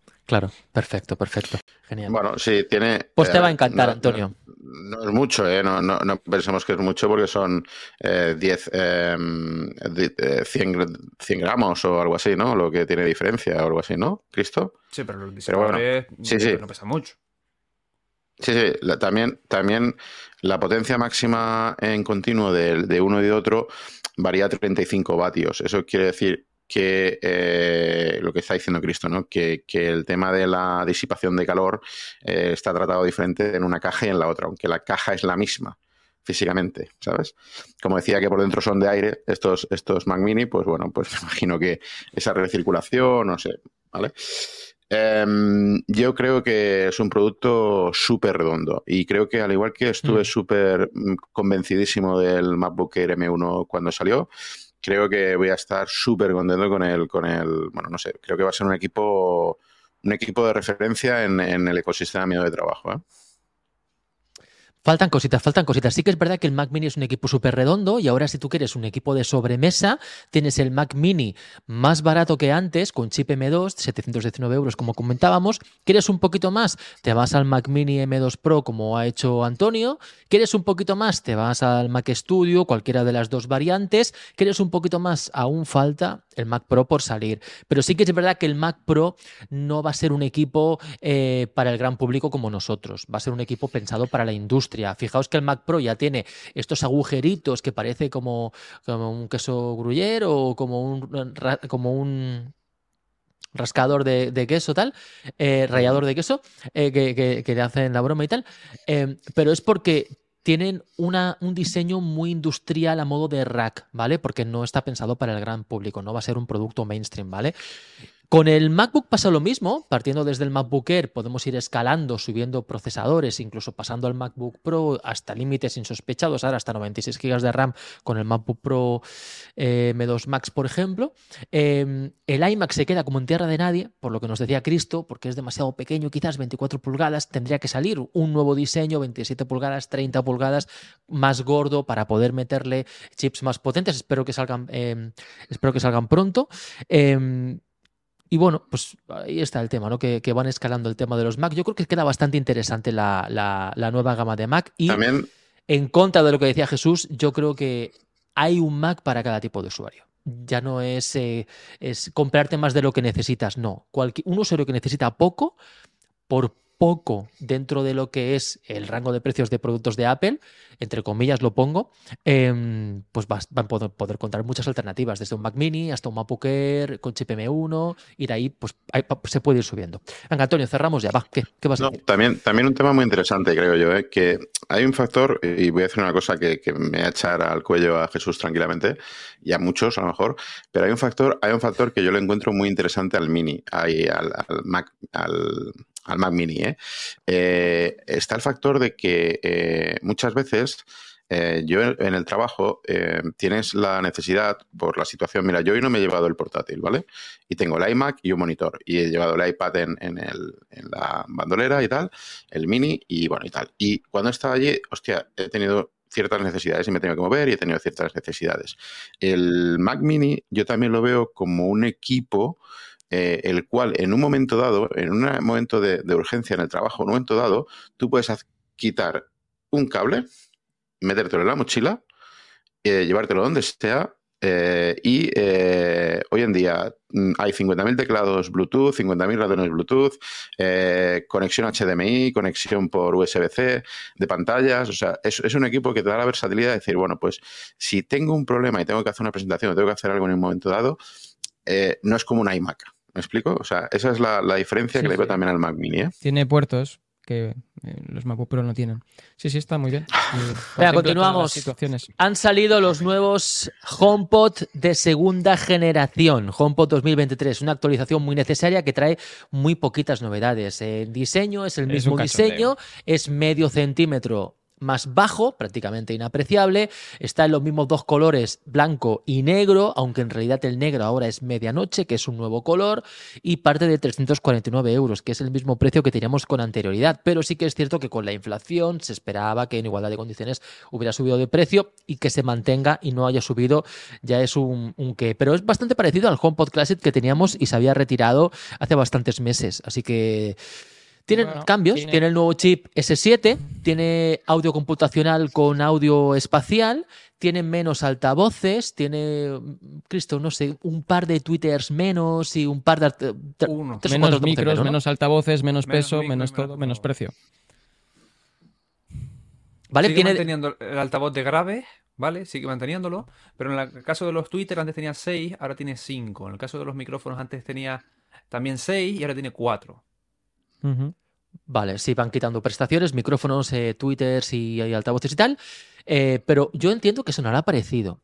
Claro, perfecto, perfecto. Genial. Bueno, sí, tiene. Pues te va a eh, encantar, Antonio. No, es mucho, ¿eh? No, no, no, pensemos que es mucho porque son eh, 10, eh, 100, 100, gramos o algo así, ¿no? Lo que tiene diferencia o algo así, ¿no? ¿Cristo? Sí, pero los disipadores sí, sí. no pesa mucho. Sí, sí, también, también la potencia máxima en continuo de, de uno y de otro varía a 35 vatios. Eso quiere decir que eh, lo que está diciendo Cristo, ¿no? Que, el tema de la disipación de calor eh, está tratado diferente en una caja y en la otra, aunque la caja es la misma físicamente, ¿sabes? Como decía que por dentro son de aire estos, estos Mac Mini, pues bueno, pues me imagino que esa recirculación, no sé, ¿vale? Em, yo creo que es un producto súper redondo y creo que al igual que estuve mm. súper mm, convencidísimo del MacBook Air M1 cuando salió, creo que voy a estar súper contento con el, con el, bueno, no sé, creo que va a ser un equipo, un equipo de referencia en, en el ecosistema mío de trabajo. ¿eh? Faltan cositas, faltan cositas. Sí que es verdad que el Mac Mini es un equipo súper redondo y ahora si tú quieres un equipo de sobremesa, tienes el Mac Mini más barato que antes, con chip M2, 719 euros como comentábamos. ¿Quieres un poquito más? Te vas al Mac Mini M2 Pro como ha hecho Antonio. ¿Quieres un poquito más? Te vas al Mac Studio, cualquiera de las dos variantes. ¿Quieres un poquito más? Aún falta el Mac Pro por salir. Pero sí que es verdad que el Mac Pro no va a ser un equipo eh, para el gran público como nosotros. Va a ser un equipo pensado para la industria Fijaos que el Mac Pro ya tiene estos agujeritos que parece como, como un queso gruyere o como un, como un rascador de, queso, tal, eh, rallador de queso, eh, que, le hacen la broma y tal. Eh, pero es porque tienen una, un diseño muy industrial a modo de rack, ¿vale? Porque no está pensado para el gran público, no va a ser un producto mainstream, ¿vale? Con el MacBook pasa lo mismo, partiendo desde el MacBook Air podemos ir escalando, subiendo procesadores, incluso pasando al MacBook Pro hasta límites insospechados, ahora hasta 96 GB de RAM con el MacBook Pro eh, M2 Max, por ejemplo. Em, el iMac se queda como en tierra de nadie, por lo que nos decía Cristo, porque es demasiado pequeño, quizás 24 pulgadas, tendría que salir un nuevo diseño, 27 pulgadas, 30 pulgadas, más gordo para poder meterle chips más potentes. Espero que salgan, em, espero que salgan pronto. Y bueno, pues ahí está el tema, ¿no? Que, van escalando el tema de los Mac. Yo creo que queda bastante interesante la, nueva gama de Mac. Y También... en contra de lo que decía Jesús, yo creo que hay un Mac para cada tipo de usuario. Ya no es, eh, es comprarte más de lo que necesitas, no. un usuario que necesita poco, por poco dentro de lo que es el rango de precios de productos de Apple, entre comillas lo pongo, em, pues van a poder, poder, encontrar muchas alternativas, desde un Mac Mini hasta un MacBook Air con chip M1, y de ahí pues se puede ir subiendo. Venga, Antonio, cerramos ya, va, ¿qué, qué vas a decir? También, también un tema muy interesante, creo yo, ¿eh? que hay un factor, y voy a decir una cosa que, me va a echar al cuello a Jesús tranquilamente, y a muchos a lo mejor, pero hay un factor, hay un factor que yo le encuentro muy interesante al Mini, al, al Mac, al al Mac Mini, ¿eh? Eh, está el factor de que eh, muchas veces yo en el trabajo tienes la necesidad por la situación, mira, yo hoy no me he llevado el portátil, ¿vale? Y tengo el iMac y un monitor y he llevado el iPad en, en, la bandolera y tal, el mini y bueno y tal. Y cuando estaba allí, hostia, he tenido ciertas necesidades y me he tenido que mover y he tenido ciertas necesidades. El Mac mini yo también lo veo como un equipo eh, el cual en un momento dado, en un momento de, urgencia en el trabajo, en un momento dado, tú puedes quitar un cable, metértelo en la mochila, eh, llevártelo donde sea. Eh, y hoy en día mm, hay 50.000 teclados Bluetooth, 50.000 ratones Bluetooth, conexión HDMI, conexión por USB-C de pantallas. O sea, es, un equipo que te da la versatilidad de decir, bueno, pues si tengo un problema y tengo que hacer una presentación o tengo que hacer algo en un momento dado, no es como un iMac. ¿Me explico? O sea, esa es la, diferencia que le veo también al Mac Mini. ¿eh? Tiene puertos que eh, los MacBook Pro no tienen. Sí, sí, está muy bien. Venga, continuamos. Han salido los nuevos HomePod de segunda generación, HomePod 2023, una actualización muy necesaria que trae muy poquitas novedades. El diseño es el mismo diseño, es medio centímetro más bajo, prácticamente inapreciable. Está en los mismos dos colores, blanco y negro, aunque en realidad el negro ahora es medianoche, que es un nuevo color, y parte de 349 euros, que es el mismo precio que teníamos con anterioridad. Pero sí que es cierto que con la inflación se esperaba que en igualdad de condiciones hubiera subido de precio y que se mantenga y no haya subido, ya es un, un qué. Pero es bastante parecido al HomePod Classic que teníamos y se había retirado hace bastantes meses. Así que tienen cambios, tiene... el nuevo chip S7, tiene audio computacional con audio espacial, tiene menos altavoces, tiene, Cristo, no sé, un par de twitters menos y un par de... Uno. menos micros, menos, altavoces, menos, peso, menos, todo, menos precio. ¿Vale? Sigue tiene... manteniendo el altavoz de grave, ¿vale? Sigue manteniéndolo, pero en el caso de los Twitter antes tenía 6, ahora tiene 5. En el caso de los micrófonos antes tenía también 6 y ahora tiene 4. Vale, sí, van quitando prestaciones, micrófonos, eh, twitters y, altavoces y tal. Eh, pero yo entiendo que sonará parecido.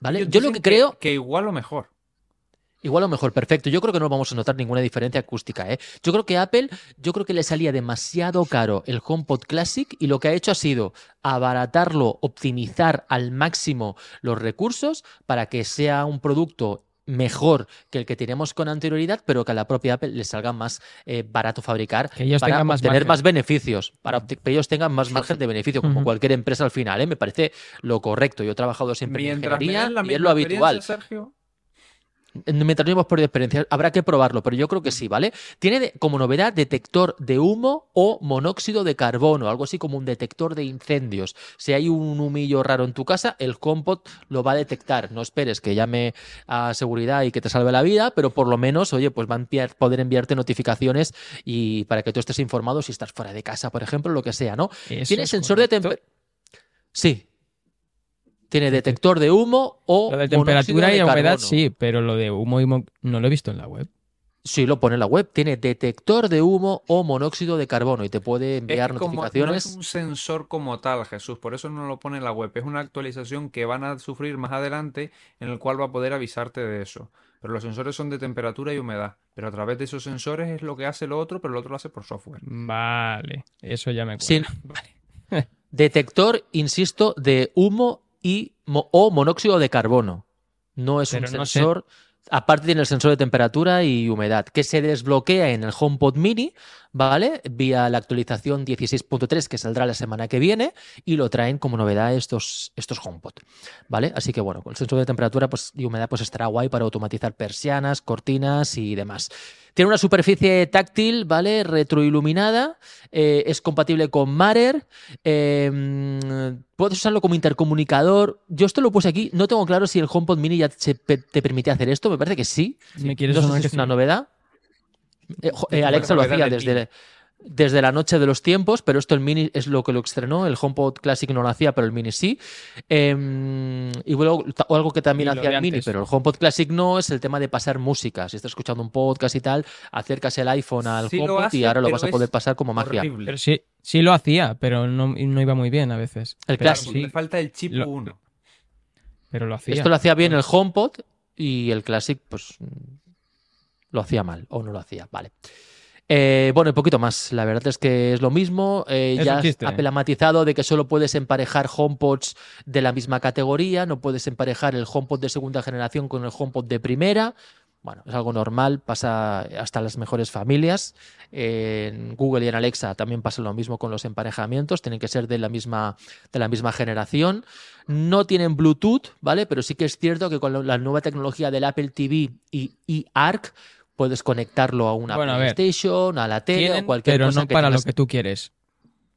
¿Vale? Yo, lo que creo. Que igual o mejor. Igual o mejor, perfecto. Yo creo que no vamos a notar ninguna diferencia acústica. ¿eh? Yo creo que Apple, yo creo que le salía demasiado caro el HomePod Classic y lo que ha hecho ha sido abaratarlo, optimizar al máximo los recursos para que sea un producto mejor que el que teníamos con anterioridad, pero que a la propia Apple le salga más eh, barato fabricar que ellos para más tener más beneficios, para que ellos tengan más margen de beneficio, como cualquier empresa al final. ¿eh? Me parece lo correcto. Yo he trabajado siempre en ingeniería y es lo habitual. Sergio, Mientras no hemos perdido experiencia, habrá que probarlo, pero yo creo que sí, ¿vale? Tiene como novedad detector de humo o monóxido de carbono, algo así como un detector de incendios. Si hay un humillo raro en tu casa, el Compot lo va a detectar. No esperes que llame a seguridad y que te salve la vida, pero por lo menos, oye, pues va a poder enviarte notificaciones y para que tú estés informado si estás fuera de casa, por ejemplo, lo que sea, ¿no? Tiene sensor de temperatura. Sí, tiene detector de humo o. Lo de temperatura y humedad sí, pero lo de humo y no lo he visto en la web. Sí, lo pone en la web. Tiene detector de humo o monóxido de carbono y te puede enviar es como, notificaciones. no es un sensor como tal, Jesús, por eso no lo pone en la web. Es una actualización que van a sufrir más adelante en el cual va a poder avisarte de eso. Pero los sensores son de temperatura y humedad. Pero a través de esos sensores es lo que hace lo otro, pero lo otro lo hace por software. Vale, eso ya me. Sí. Vale. Detector, insisto, de humo y o monóxido de carbono. No es Pero un no sé- sensor. Aparte tiene el sensor de temperatura y humedad, que se desbloquea en el HomePod Mini, ¿vale? Vía la actualización 16.3 que saldrá la semana que viene y lo traen como novedad estos, estos HomePod, ¿vale? Así que bueno, con el sensor de temperatura pues, y humedad pues estará guay para automatizar persianas, cortinas y demás. Tiene una superficie táctil, ¿vale? Retroiluminada, eh, es compatible con Matter, eh, mm, puedes usarlo como intercomunicador. Yo esto lo puse aquí, no tengo claro si el HomePod Mini ya te permite hacer esto, me parece que sí. Me quieres no sé que es una sí. novedad. Eh, eh, Alexa lo hacía desde, desde la noche de los tiempos, pero esto el Mini es lo que lo estrenó. El HomePod Classic no lo hacía, pero el Mini sí. Eh, y luego o algo que también hacía el Mini, antes. pero el HomePod Classic no, es el tema de pasar música. Si estás escuchando un podcast y tal, acercas el iPhone al Sí HomePod y ahora lo vas a poder pasar como magia. Pero sí, sí lo hacía, pero no, no iba muy bien a veces. El Pero Classic. sí, Le falta el chip Lo- 1. pero lo hacía. Esto lo hacía bien el HomePod y el Classic, pues lo hacía mal o no lo hacía. Vale. Eh, bueno, un poquito más. La verdad es que es lo mismo. Eh, Es ya chiste. Apple ha matizado de que solo puedes emparejar HomePods de la misma categoría. No puedes emparejar el HomePod de segunda generación con el HomePod de primera. Bueno, es algo normal, pasa hasta las mejores familias. En Google y en Alexa también pasa lo mismo con los emparejamientos, tienen que ser de la misma, de la misma generación. No tienen Bluetooth, ¿vale? Pero sí que es cierto que con la- la nueva tecnología del Apple TV y eARC puedes conectarlo a una Bueno, a ver. PlayStation, a la tele Tienen, o cualquier pero cosa no que para tengas- lo que tú quieres.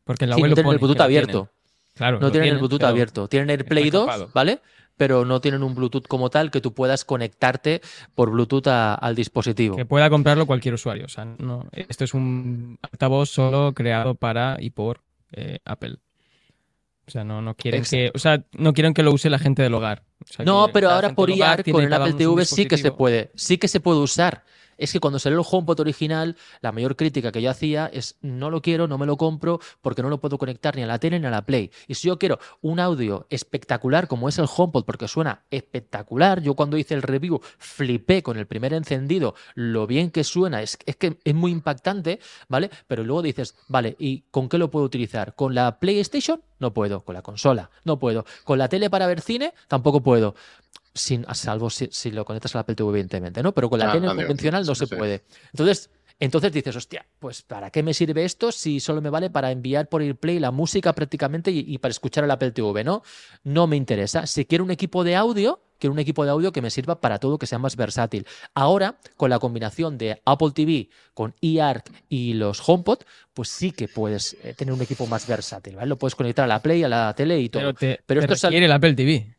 Porque en la Sí, web no tienen el Bluetooth abierto. tienen. Claro, No tienen el Bluetooth pero abierto. Tienen está AirPlay 2, capado. ¿vale? Pero no tienen un Bluetooth como tal que tú puedas conectarte por Bluetooth a- al dispositivo. Que pueda comprarlo cualquier usuario. O sea, no, esto es un altavoz solo creado para y por eh, Apple. O sea, no, no quieren que, o sea, no quieren que lo use la gente del hogar. O sea, No, pero ahora por IAR con el Apple TV sí que se puede, sí que se puede usar. Es que cuando salió el HomePod original, la mayor crítica que yo hacía es no lo quiero, no me lo compro porque no lo puedo conectar ni a la tele ni a la Play. Y si yo quiero un audio espectacular como es el HomePod porque suena espectacular, yo cuando hice el review flipé con el primer encendido, lo bien que suena, es, es que es muy impactante, ¿vale? Pero luego dices, vale, ¿y con qué lo puedo utilizar? ¿Con la PlayStation? No puedo. ¿Con la consola? No puedo. ¿Con la tele para ver cine? Tampoco puedo sin, a salvo si, si lo conectas al Apple TV, evidentemente, ¿no? Pero con la Ah, tele convencional no se sí. puede. Entonces, entonces dices, hostia, pues ¿para qué me sirve esto si solo me vale para enviar por AirPlay la música prácticamente y, y para escuchar el Apple TV, ¿no? No me interesa. Si quiero un equipo de audio, quiero un equipo de audio que me sirva para todo, que sea más versátil. Ahora, con la combinación de Apple TV con eARC y los HomePod, pues sí que puedes eh, tener un equipo más versátil, ¿vale? Lo puedes conectar a la Play, a la tele y todo. Pero, te, Pero te esto sal- requiere el Apple TV.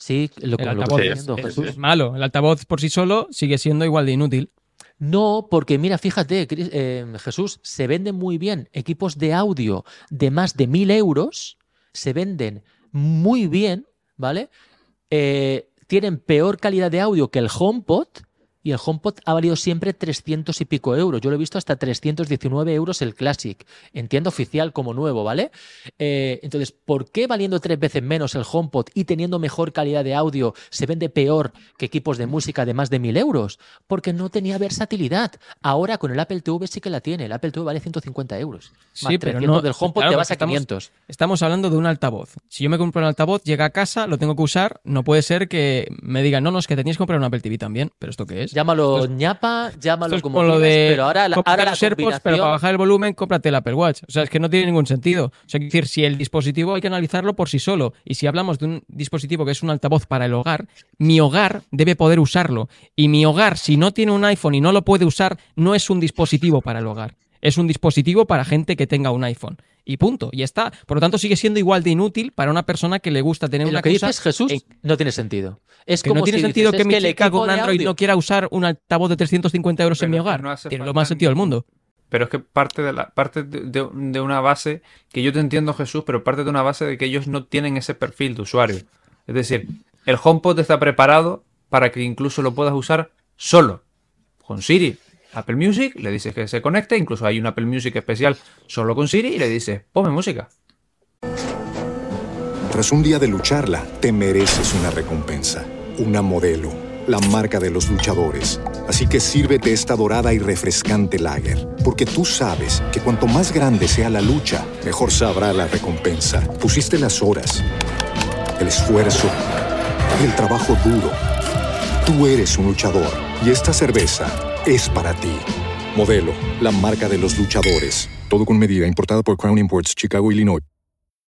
Sí, lo, El que altavoz estoy es, diciendo, es- Jesús. es malo. El altavoz por sí solo sigue siendo igual de inútil. No, porque mira, fíjate, eh, Jesús, se venden muy bien equipos de audio de más de mil euros, se venden muy bien, ¿vale? Eh, tienen peor calidad de audio que el HomePod y el HomePod ha valido siempre 300 y pico euros. Yo lo he visto hasta 319 euros el Classic, en tienda oficial como nuevo, ¿vale? Eh, entonces, ¿por qué valiendo tres veces menos el HomePod y teniendo mejor calidad de audio se vende peor que equipos de música de más de mil euros? Porque no tenía versatilidad. Ahora con el Apple TV sí que la tiene. El Apple TV vale 150 euros. Sí, Más pero 300 no- del HomePod claro, te vas a estamos- 500. Estamos hablando de un altavoz. Si yo me compro un altavoz, llega a casa, lo tengo que usar, no puede ser que me digan, no, no, es que tenías que comprar un Apple TV también. ¿Pero esto qué es? Llámalo Esto es- ñapa, llámalo es como como lo de pero ahora, ahora la AirPods, pero combinación... para bajar el volumen, cómprate el Apple Watch. O sea, es que no tiene ningún sentido. O sea, quiero decir, si el dispositivo hay que analizarlo por sí solo, y si hablamos de un dispositivo que es un altavoz para el hogar, mi hogar debe poder usarlo. Y mi hogar, si no tiene un iPhone y no lo puede usar, no es un dispositivo para el hogar. Es un dispositivo para gente que tenga un iPhone. Y punto. Y está. Por lo tanto, sigue siendo igual de inútil para una persona que le gusta tener En una lo que cosa dices, Jesús, en- no tiene sentido. Es que como no tiene si sentido dices, que es mi chica con Android audio- no quiera usar un altavoz de 350 euros en mi hogar. no Tiene lo más sentido del mundo. Pero es que parte de la parte de, de- de una base que yo te entiendo Jesús, pero parte de una base de que ellos no tienen ese perfil de usuario. Es decir, el HomePod está preparado para que incluso lo puedas usar solo. con Siri Apple Music, le dices que se conecte, incluso hay un Apple Music especial solo con Siri y le dices, ponme música. Tras un día de lucharla, te mereces una recompensa, una modelo, la marca de los luchadores. Así que sírvete esta dorada y refrescante lager, porque tú sabes que cuanto más grande sea la lucha, mejor sabrá la recompensa. Pusiste las horas, el esfuerzo, el trabajo duro. Tú eres un luchador y esta cerveza es para ti. Modelo, la marca de los luchadores. Todo con medida, importada por Crown Imports, Chicago, Illinois.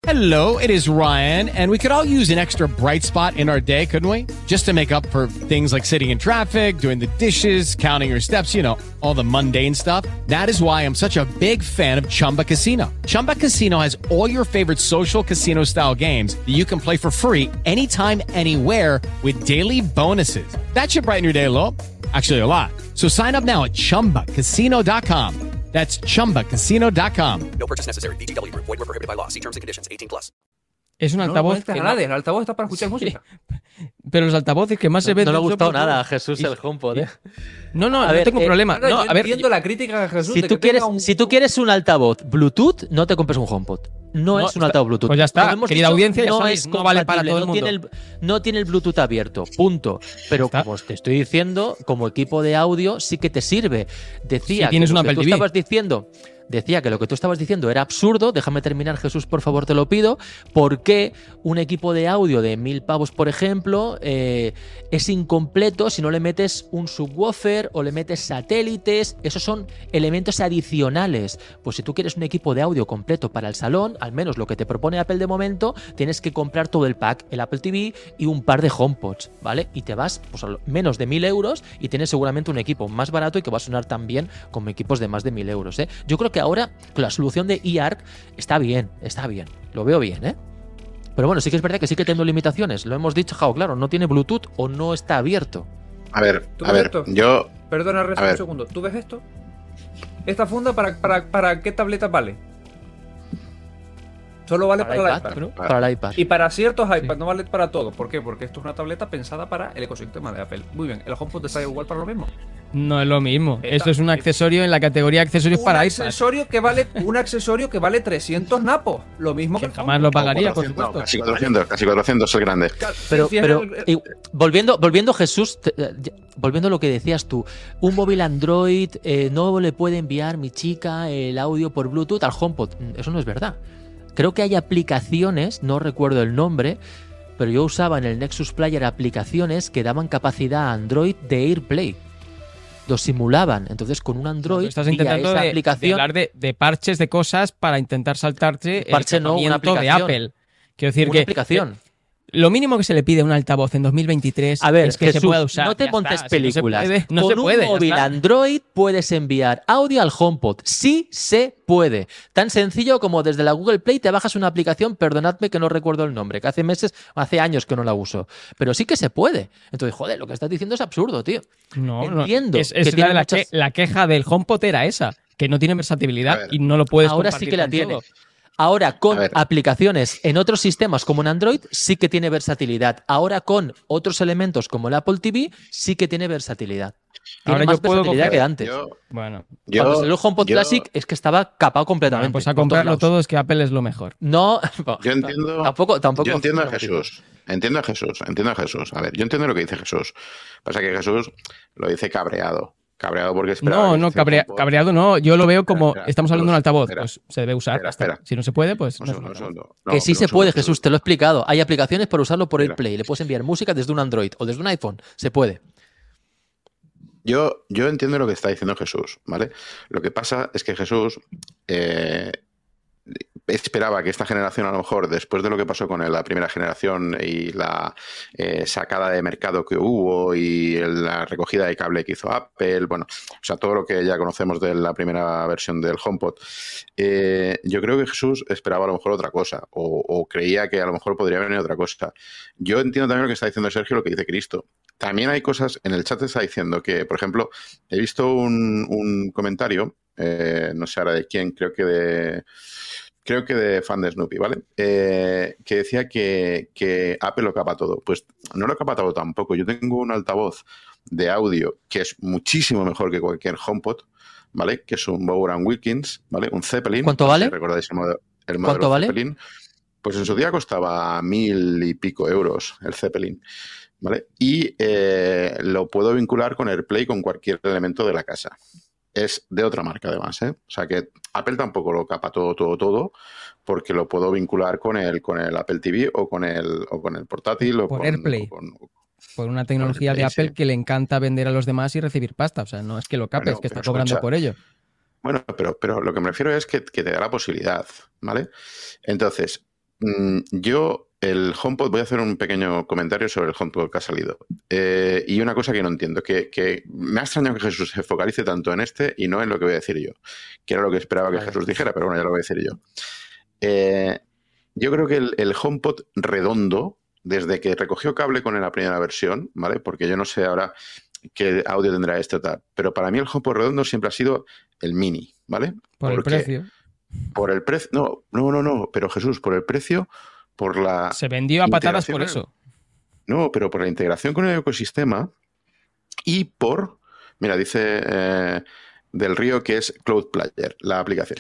Hello, it is Ryan, and we could all use an extra bright spot in our day, couldn't we? Just to make up for things like sitting in traffic, doing the dishes, counting your steps, you know, all the mundane stuff. That is why I'm such a big fan of Chumba Casino. Chumba Casino has all your favorite social casino style games that you can play for free anytime, anywhere with daily bonuses. That should brighten your day a little. Actually, a lot. So sign up now at chumbacasino.com. That's chumbacasino.com. No purchase necessary. BGW. Void were prohibited by law. See terms and conditions 18 plus. Es un altavoz. No, no nadie. El altavoz está para escuchar música. Pero los altavoces que más se ven. No le ha gustado nada a Jesús el HomePod. ¿eh? No, no, a ver, no tengo eh, problema. No, yo a ver, entiendo la crítica de Jesús. Si, de tú que quieres, un- si tú quieres un altavoz Bluetooth, no te compres un HomePod. No, No, es un altavoz Bluetooth. pues ya está, querida audiencia, ya no sabéis, es no vale para todo el no tiene mundo. el- no tiene el Bluetooth abierto, punto. Pero está. como te estoy diciendo, como equipo de audio sí que te sirve. Decía Si tienes que lo un que tú estabas diciendo decía que lo que tú estabas diciendo era absurdo. Déjame terminar, Jesús, por favor, te lo pido. ¿Por qué un equipo de audio de mil pavos, por ejemplo, eh, es incompleto si no le metes un subwoofer o le metes satélites? Esos son elementos adicionales. Pues si tú quieres un equipo de audio completo para el salón, al menos lo que te propone Apple de momento, tienes que comprar todo el pack, el Apple TV y un par de HomePods, ¿vale? Y te vas pues, a menos de mil euros y tienes seguramente un equipo más barato y que va a sonar tan bien como equipos de más de mil euros, ¿eh? Yo creo que ahora la solución de eARC está bien, está bien, lo veo bien, ¿eh? Pero bueno, sí que es verdad que sí que tengo limitaciones. Lo hemos dicho, Jao, claro, no tiene Bluetooth o no está abierto. A ver, ¿Tú a ves ver, esto? yo. Perdona, Reza, A ver. un segundo. ¿Tú ves esto? ¿Esta funda para, para, para qué tableta vale? Solo vale para, Para el iPad, iPad. Para el iPad. Y para ciertos iPads, no vale para todo. ¿Por qué? Porque esto es una tableta pensada para el ecosistema de Apple. Muy bien, ¿el HomePod te sale igual para lo mismo? no es lo mismo. Está- Esto es un accesorio en la categoría accesorios un para iPad. accesorio que vale un accesorio que vale 300 napos. Lo mismo que, el Jamás lo pagaría, por 400, supuesto. Casi 400, casi 400 es grande. Pero, pero eh, volviendo, volviendo Jesús, te- eh, ya- volviendo a lo que decías tú, un móvil Android eh, no le puede enviar mi chica el audio por Bluetooth al HomePod. Mm, Eso no es verdad. Creo que hay aplicaciones, no recuerdo el nombre, pero yo usaba en el Nexus Player aplicaciones que daban capacidad a Android de AirPlay. Lo simulaban. Entonces, con un Android, Estás intentando esa de, de aplicación, hablar de, de parches de cosas para intentar saltarte Parche el no, una tratamiento de aplicación. Apple. Quiero decir una que aplicación. Lo mínimo que se le pide a un altavoz en 2023 A ver, es que Jesús, se pueda usar. no te Ya montes está, si no se películas. puede, No Con se puede. un móvil. Android puedes enviar audio al HomePod. Sí se puede. Tan sencillo como desde la Google Play te bajas una aplicación, perdonadme que no recuerdo el nombre, que hace meses, hace años que no la uso. Pero sí que se puede. Entonces, joder, lo que estás diciendo es absurdo, tío. No, no. Entiendo Es, que la, la, muchas- que- la queja del HomePod era esa, que no tiene versatilidad ver. y no lo puedes Ahora sí que la tiene. todo. Ahora con aplicaciones en otros sistemas como en Android sí que tiene versatilidad. Ahora con otros elementos como el Apple TV sí que tiene versatilidad. Tiene Ahora más yo puedo versatilidad coger- que antes. Yo, Bueno, yo, Cuando salió el HomePod yo- Classic es que estaba capado completamente. pues a comprarlo todo es que Apple es lo mejor. No, Yo entiendo, Tampoco, tampoco. yo entiendo a Jesús. Entiendo a Jesús, entiendo a Jesús. A ver, yo entiendo lo que dice Jesús. Pasa que Jesús lo dice cabreado. Cabreado porque No, no, cabrea- cabreado no. Yo lo veo como espera, estamos hablando de un altavoz, espera. pues se debe usar. Espera. Si no se puede, pues no segundo, un un altavoz. segundo. No, que sí se puede, segundo, Jesús, te lo he explicado. Hay aplicaciones para usarlo por. AirPlay. Le puedes enviar música desde un Android o desde un iPhone. Se puede. Yo, yo entiendo lo que está diciendo Jesús, ¿vale? Lo que pasa es que Jesús eh, esperaba que esta generación, a lo mejor, después de lo que pasó con la primera generación y la eh, sacada de mercado que hubo y la recogida de cable que hizo Apple, bueno, o sea, todo lo que ya conocemos de la primera versión del HomePod, eh, yo creo que Jesús esperaba a lo mejor otra cosa o, creía que a lo mejor podría venir otra cosa. Yo entiendo también lo que está diciendo Sergio, lo que dice Cristo. También hay cosas, en el chat está diciendo que, por ejemplo, he visto un, un comentario, eh, no sé ahora de quién, creo que de creo que de fan de Snoopy, ¿vale? Eh, que decía que, que, Apple lo capa todo. Pues no lo capa todo tampoco. Yo tengo un altavoz de audio que es muchísimo mejor que cualquier HomePod, ¿vale? Que es un Bowers Wilkins, ¿vale? Un Zeppelin. ¿Cuánto vale? ¿Recordáis el modelo, el modelo ¿Cuánto Zeppelin? Pues en su día costaba mil y pico euros el Zeppelin. ¿Vale? Y eh, lo puedo vincular con AirPlay con cualquier elemento de la casa. Es de otra marca además, ¿eh? O sea que Apple tampoco lo capa todo, todo, todo, porque lo puedo vincular con el, con el Apple TV o con el, o con el portátil o Por con, AirPlay. o con- Por una tecnología de Apple sí. que le encanta vender a los demás y recibir pasta. O sea, no es que lo cape, Bueno, es que está cobrando por ello. Bueno, pero, pero lo que me refiero es que, que te da la posibilidad, ¿vale? Entonces, mm, yo, el HomePod, voy a hacer un pequeño comentario sobre el HomePod que ha salido. Eh, y una cosa que no entiendo, que, que me ha extrañado que Jesús se focalice tanto en este y no en lo que voy a decir yo, que era lo que esperaba que. Jesús dijera, pero bueno, ya lo voy a decir yo. Eh, yo creo que el, el HomePod redondo, desde que recogió cable con la primera versión, ¿vale? Porque yo no sé ahora qué audio tendrá este o tal, pero para mí el HomePod redondo siempre ha sido el mini, ¿vale? Por el precio. Por el precio, no, no, no, no, pero Jesús, por el precio, por la... Se vendió a patadas por eso. No, pero por la integración con el ecosistema y por, mira, dice eh, del río que es Cloud Player, la aplicación.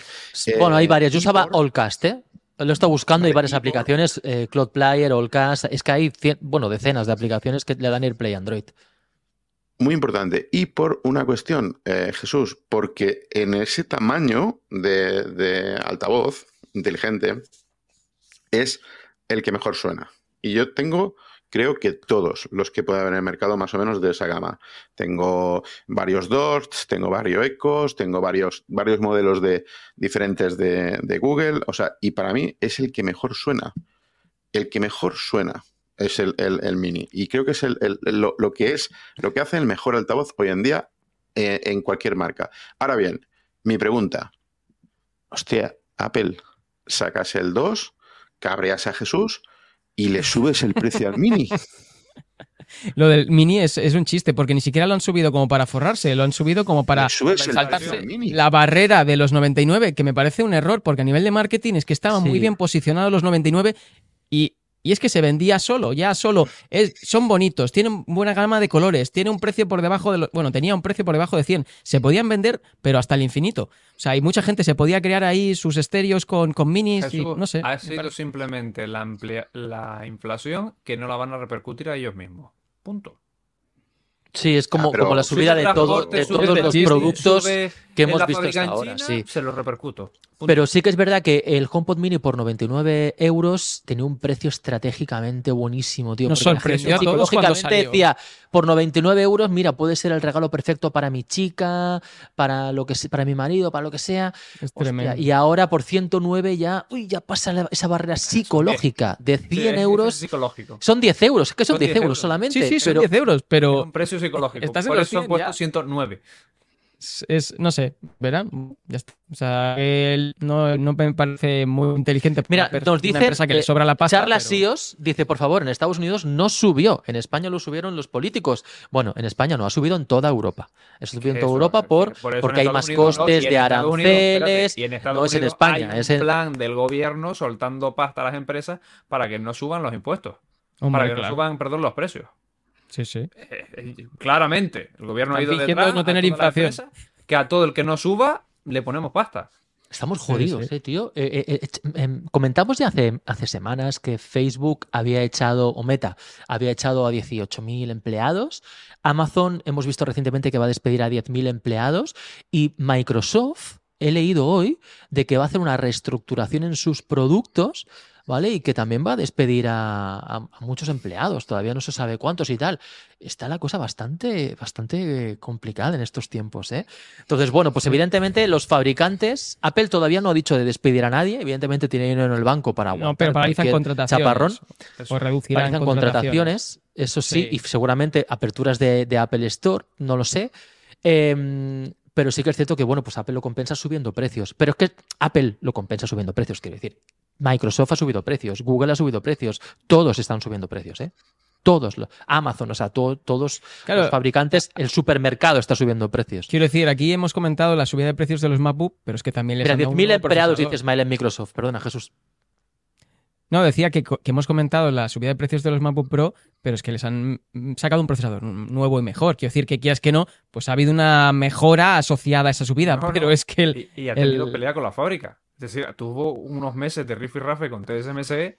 Bueno, hay Eh, varias. Yo usaba por- Allcast, ¿eh? Lo he estado buscando, hay varias por- aplicaciones, eh, Cloud Player, Allcast, es que hay, cien- bueno, decenas de aplicaciones que le dan AirPlay a Android. Muy importante. Y por una cuestión, eh, Jesús, porque en ese tamaño de, de altavoz inteligente es el que mejor suena. Y yo tengo, creo que todos los que puede haber en el mercado más o menos de esa gama. Tengo varios Dots, tengo varios Ecos, tengo varios, varios modelos de, diferentes de, de Google. O sea, y para mí es el que mejor suena. El que mejor suena es el, el- mini. Y creo que es el- lo, lo que es, lo que hace el mejor altavoz hoy en día eh, en cualquier marca. Ahora bien, mi pregunta. Hostia, Apple, sacas el 2, cabreas a Jesús y le subes el precio al mini. Lo del mini es, es un chiste, porque ni siquiera lo han subido como para forrarse, lo han subido como para saltarse la barrera de los 99, que me parece un error, porque a nivel de marketing es que estaban muy bien posicionados los 99 y, y es que se vendía solo, ya solo. Es, son bonitos, tienen buena gama de colores, tiene un precio por debajo de... lo- bueno, tenía un precio por debajo de 100. Se podían vender, pero hasta el infinito. O sea, hay mucha gente se podía crear ahí sus estéreos con, con minis y no sé. ha sido simplemente la, amplia- la inflación que no la van a repercutir a ellos mismos. Punto. Sí, es como, Ah, como la subida de, todo, de sube todos los productos que hemos visto hasta ahora. China, Sí. Se lo repercuto. Punto. Pero sí que es verdad que el HomePod Mini por 99 euros tenía un precio estratégicamente buenísimo, tío. Nos sorprendió gente a todos cuando salió. decía, por 99 euros, mira, puede ser el regalo perfecto para mi chica, para lo que para mi marido, para lo que sea. Es Hostia, tremendo. y ahora por 109 ya, uy, ya pasa la- esa barrera psicológica de 100 Sí, es- es euros. psicológico. Son 10 euros, es que son, Son 10 10 euros euros. solamente. Sí, sí, son pero 10 euros, pero un precio psicológico. Estás en Por eso han 100 puesto ya. 109. es, es- no sé, verán, ya está. O sea, él no, no me parece muy inteligente. Mira, nos una dice empresa que le sobra la pasta. Charlas pero- SIOS dice, por favor, en Estados Unidos no subió, en España lo subieron los políticos. Bueno, en España no, ha subido en toda Europa. Ha subido en toda Europa por, porque hay más Unidos costes de Estados Unidos, espérate, aranceles. y en Estados no es en Unidos España, hay es un en... plan del gobierno soltando pasta a las empresas para que no suban los impuestos. Hombre, para que claro. no suban, perdón, los precios. Sí, sí. Eh, eh, claramente, el gobierno ha ido detrás no tener inflación. que a todo el que no suba le ponemos pasta. Estamos jodidos, sí. eh, tío. Eh, eh, eh, em, comentamos ya hace, hace semanas que Facebook había echado, o Meta, había echado a 18.000 empleados. Amazon hemos visto recientemente que va a despedir a 10.000 empleados. Y Microsoft, he leído hoy, de que va a hacer una reestructuración en sus productos. ¿Vale? Y que también va a despedir a, a- a muchos empleados, todavía no se sabe cuántos y tal. Está la cosa bastante, bastante complicada en estos tiempos, ¿eh? Entonces, bueno, pues evidentemente los fabricantes, Apple todavía no ha dicho de despedir a nadie, evidentemente tiene dinero en el banco para No, pero paralizan contrataciones. chaparrón. O reducirán Paralizan contrataciones. eso sí, Sí. y seguramente aperturas de, de Apple Store, no lo sé. Em, pero sí que es cierto que, bueno, pues Apple lo compensa subiendo precios. Pero es que Apple lo compensa subiendo precios, quiero decir. Microsoft ha subido precios, Google ha subido precios, todos están subiendo precios, ¿eh? todos los Amazon, o sea, todos los fabricantes, el supermercado está subiendo precios. Quiero decir, aquí hemos comentado la subida de precios de los MacBook, pero es que también les Mira, 10.000 empleados, dice Smile en Microsoft. Perdona, Jesús. No, decía que, hemos comentado la subida de precios de los MacBook Pro, pero es que les han sacado un procesador nuevo y mejor. Quiero decir que quieras que no, pues ha habido una mejora asociada a esa subida, pero es que el, y, ha tenido pelea con la fábrica. Es decir, tuvo unos meses de riff y rafe con TSMC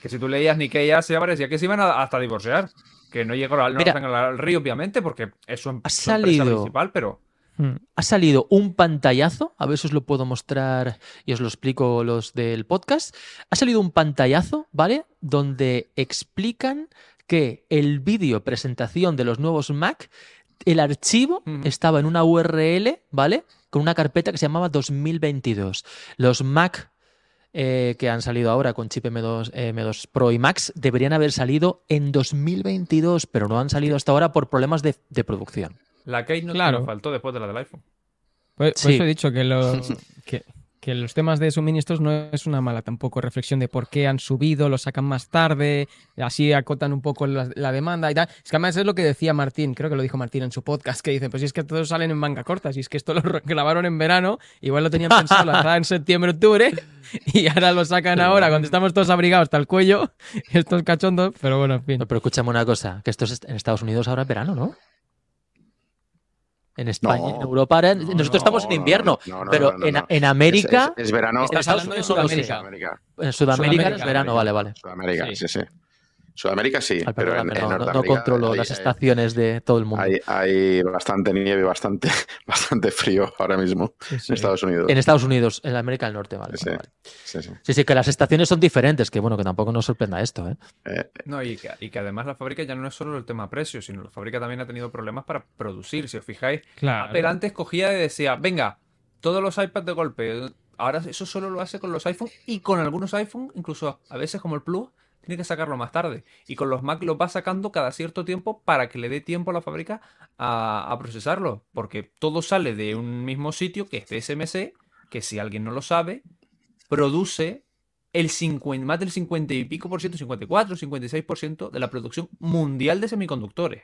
que si tú leías Nikkei Asia parecía que se iban a, hasta divorciar. Que no llegó al, al río, obviamente, porque es su, ha salido, principal, pero... Hmm. Ha salido un pantallazo, a ver si os lo puedo mostrar y os lo explico los del podcast. Ha salido un pantallazo, ¿vale? Donde explican que el vídeo presentación de los nuevos Mac, el archivo estaba en una URL, ¿vale? Con una carpeta que se llamaba 2022. Los Mac eh, que han salido ahora con chip M2, M2 Pro y Max deberían haber salido en 2022, pero no han salido hasta ahora por problemas de, producción. La Keynote claro. nos faltó después de la del iPhone. Pues, Por, eso he dicho que, lo, que, que los temas de suministros no es una mala tampoco reflexión de por qué han subido, lo sacan más tarde, así acotan un poco la, demanda y tal. Es que además es lo que decía Martín, creo que lo dijo Martín en su podcast, que dice, pues si es que todos salen en manga corta, si es que esto lo grabaron en verano, igual lo tenían pensado lanzar en septiembre, octubre, y ahora lo sacan ahora cuando estamos todos abrigados hasta el cuello, estos cachondos, pero bueno, en fin. pero escúchame una cosa, que esto es en Estados Unidos ahora es verano, ¿no? En España, en Europa, nosotros estamos en invierno, pero en, en, América. Es, verano. Estás hablando de Sudamérica. En Sudamérica, es verano, vale, vale. Sudamérica, sí, sí. Sudamérica sí, pero en, no, controlo las estaciones de todo el mundo. Hay, bastante nieve, bastante, bastante frío ahora mismo en Estados Unidos. En Estados Unidos, en América del Norte, vale. Sí, sí, que las estaciones son diferentes, que bueno, que tampoco nos sorprenda esto. ¿eh? eh no, y que, además la fábrica ya no es solo el tema precio, sino la fábrica también ha tenido problemas para producir. Si os fijáis, claro. Apple antes cogía y decía, venga, todos los iPads de golpe. Ahora eso solo lo hace con los iPhones y con algunos iPhones, incluso a veces como el Plus tiene que sacarlo más tarde. Y con los Mac lo va sacando cada cierto tiempo para que le dé tiempo a la fábrica a, procesarlo. Porque todo sale de un mismo sitio que es TSMC, que si alguien no lo sabe, produce el 50, más del 50 y pico por ciento, 54, 56% de la producción mundial de semiconductores.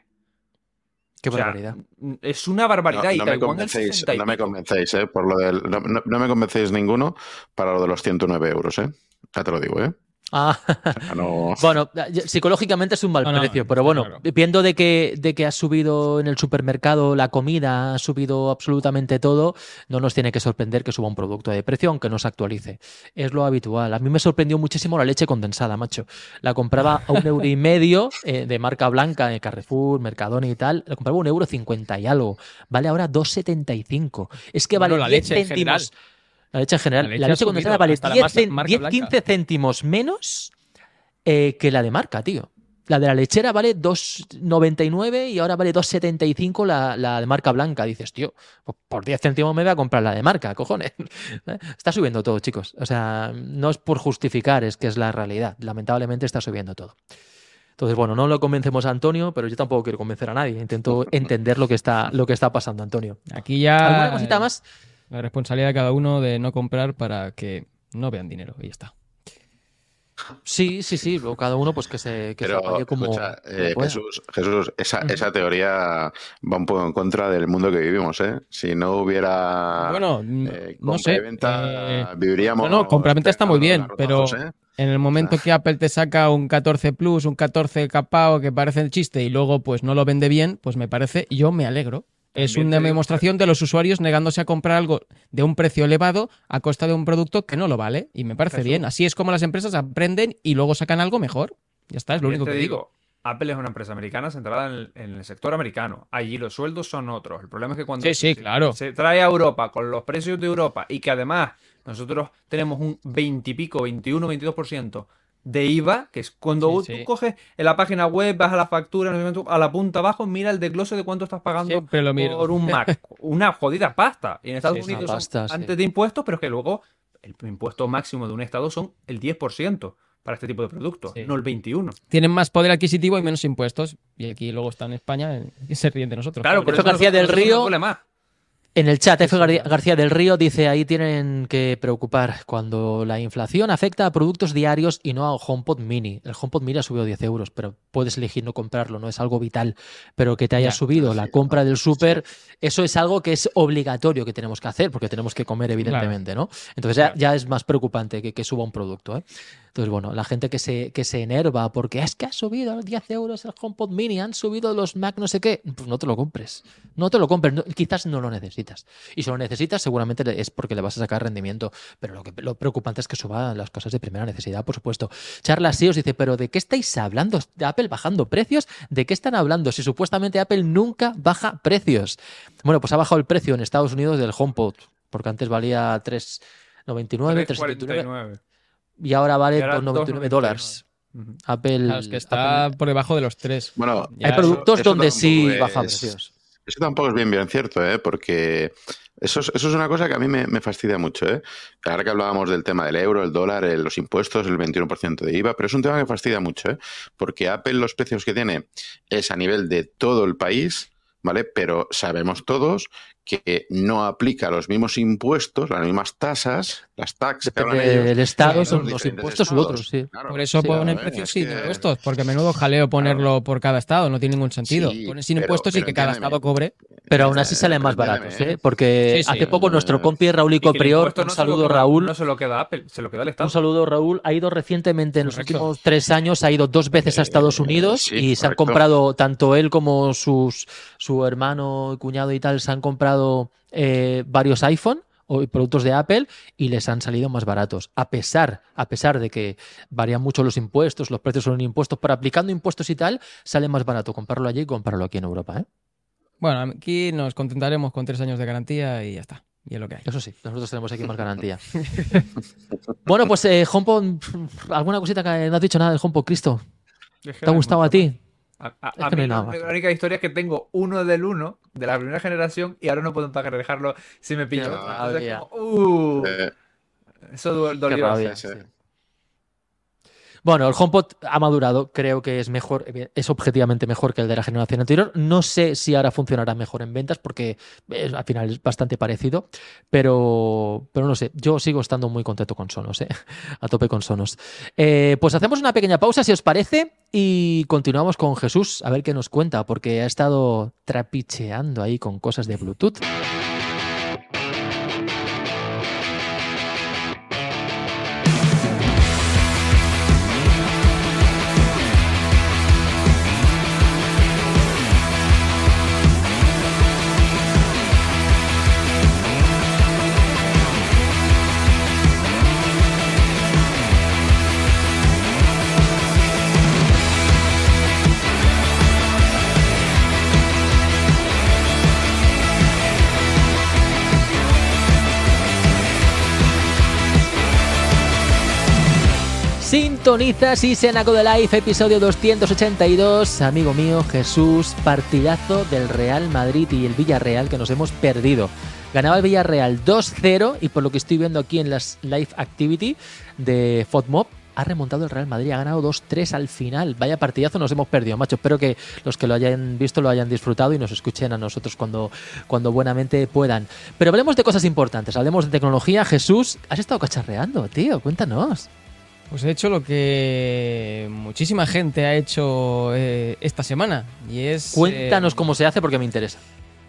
Qué barbaridad. Es una barbaridad. No, me, convencéis, no me convencéis, ¿eh? Por lo del, no, no, me convencéis ninguno para lo de los 109 euros, ¿eh? Ya te lo digo, ¿eh? Ah, bueno, psicológicamente es un mal precio, pero bueno, viendo de que, de que ha subido en el supermercado la comida, ha subido absolutamente todo, no nos tiene que sorprender que suba un producto de precio, aunque no se actualice. Es lo habitual. A mí me sorprendió muchísimo la leche condensada, macho. La compraba a un euro y medio eh, de marca blanca, de Carrefour, Mercadona y tal. La compraba a un euro cincuenta y algo. Vale ahora 2,75. Es que vale la leche céntimos. La leche en general. La leche, condensada vale 10, céntimos menos eh, que la de marca, tío. La de la lechera vale 2,99 y ahora vale 2,75 la, la de marca blanca. Dices, tío, pues por 10 céntimos me voy a comprar la de marca, cojones. Está subiendo todo, chicos. O sea, no es por justificar, es que es la realidad. Lamentablemente está subiendo todo. Entonces, bueno, no lo convencemos a Antonio, pero yo tampoco quiero convencer a nadie. Intento entender lo que está, lo que está pasando, Antonio. Aquí ya. ¿Alguna cosita más? La responsabilidad de cada uno de no comprar para que no vean dinero y ya está. Sí, sí, sí, cada uno pues que se, que como, eh, Jesús, Jesús esa, esa, teoría va un poco en contra del mundo que vivimos, ¿eh? Si no hubiera bueno, eh, no sé, venta, eh, viviríamos. No, no, compra-venta está muy bien, pero en el momento que Apple te saca un 14 Plus, un 14 capao que parece el chiste y luego pues no lo vende bien, pues me parece, yo me alegro. Es una demostración de los usuarios negándose a comprar algo de un precio elevado a costa de un producto que no lo vale. Y me parece bien. Así es como las empresas aprenden y luego sacan algo mejor. Ya está, es lo único que digo. Apple es una empresa americana centrada en el, sector americano. Allí los sueldos son otros. El problema es que cuando sí, claro. se trae a Europa con los precios de Europa y que además nosotros tenemos un 20 y pico, 21, 22% de IVA, que es cuando tú coges en la página web, vas a la factura, a la punta abajo, mira el desglose de cuánto estás pagando por un Mac. Una jodida pasta. Y en Estados Unidos antes de impuestos, pero es que luego el impuesto máximo de un estado son el 10% para este tipo de productos, no el 21. Tienen más poder adquisitivo y menos impuestos. Y aquí luego está en España y se ríen de nosotros. Claro, por eso García del Río En el chat, F. García del Río dice, ahí tienen que preocupar cuando la inflación afecta a productos diarios y no a HomePod Mini. El HomePod Mini ha subido 10 euros, pero puedes elegir no comprarlo, no es algo vital. Pero que te haya subido la compra del súper, eso es algo que es obligatorio que tenemos que hacer, porque tenemos que comer, evidentemente, ¿no? Entonces ya, es más preocupante que, que suba un producto. ¿eh? Entonces, bueno, la gente que se, que se enerva porque es que ha subido 10 euros el HomePod Mini, han subido los Mac no sé qué, pues no te lo compres. No te lo compres, quizás no lo necesitas. Y si lo necesitas, seguramente es porque le vas a sacar rendimiento. Pero lo, que, lo preocupante es que suba las cosas de primera necesidad, por supuesto. Charla os dice, pero ¿de qué estáis hablando? ¿De Apple bajando precios? ¿De qué están hablando? Si supuestamente Apple nunca baja precios. Bueno, pues ha bajado el precio en Estados Unidos del HomePod, porque antes valía 3,99, 3,49 y ahora vale 2,99 dólares. Apple. es que está por debajo de los 3. Bueno, hay productos donde sí bajan precios. Eso tampoco es bien, bien cierto, ¿eh? porque eso es, eso es una cosa que a mí me, fastidia mucho. ¿eh? Ahora que hablábamos del tema del euro, el dólar, los impuestos, el 21% de IVA, pero es un tema que fastidia mucho, ¿eh? porque Apple los precios que tiene es a nivel de todo el país, ¿vale? Pero sabemos todos que no aplica los mismos impuestos, las mismas tasas, las taxas. El Estado son los impuestos u otros, sí. por eso ponen precios sin impuestos, porque a menudo jaleo ponerlo por cada Estado, no tiene ningún sentido. Pones sin impuestos y que cada Estado cobre. Pero aún así salen más baratos, ¿eh? Porque hace poco nuestro compi Raúl y Coprior, un saludo Raúl. No se lo queda Apple, se lo queda el Estado. Un saludo Raúl, ha ido recientemente en los últimos tres años, ha ido dos veces a Estados Unidos y se han comprado, tanto él como sus, su hermano, cuñado y tal, se han comprado eh, varios iPhone o productos de Apple y les han salido más baratos. A pesar, a pesar de que varían mucho los impuestos, los precios son impuestos, pero aplicando impuestos y tal, sale más barato comprarlo allí y comprarlo aquí en Europa. ¿eh? Bueno, aquí nos contentaremos con tres años de garantía y ya está. Y es lo que hay. Eso sí, nosotros tenemos aquí más garantía. bueno, pues eh, HomePod, ¿alguna cosita que no has dicho nada del HomePod, Cristo? ¿Te ha gustado a ti? A, mí la única historia es que tengo uno del uno de la primera generación y ahora no puedo dejarlo si me pillo. uh, eso dolió. Bueno, el HomePod ha madurado, creo que es mejor, es objetivamente mejor que el de la generación anterior. No sé si ahora funcionará mejor en ventas porque al final es bastante parecido, pero, pero no sé, yo sigo estando muy contento con Sonos, ¿eh? a tope con Sonos. Eh, pues hacemos una pequeña pausa, si os parece, y continuamos con Jesús, a ver qué nos cuenta, porque ha estado trapicheando ahí con cosas de Bluetooth. Sintonizas y Senaco de Life, episodio 282. Amigo mío, Jesús, partidazo del Real Madrid y el Villarreal que nos hemos perdido. Ganaba el Villarreal 2-0 y por lo que estoy viendo aquí en las Live Activity de FODMOB, ha remontado el Real Madrid, ha ganado 2-3 al final. Vaya partidazo nos hemos perdido, macho. Espero que los que lo hayan visto lo hayan disfrutado y nos escuchen a nosotros cuando, cuando buenamente puedan. Pero hablemos de cosas importantes, hablemos de tecnología. Jesús, has estado cacharreando, tío, cuéntanos. Pues he hecho lo que muchísima gente ha hecho eh, esta semana y es... Cuéntanos eh, cómo se hace porque me interesa.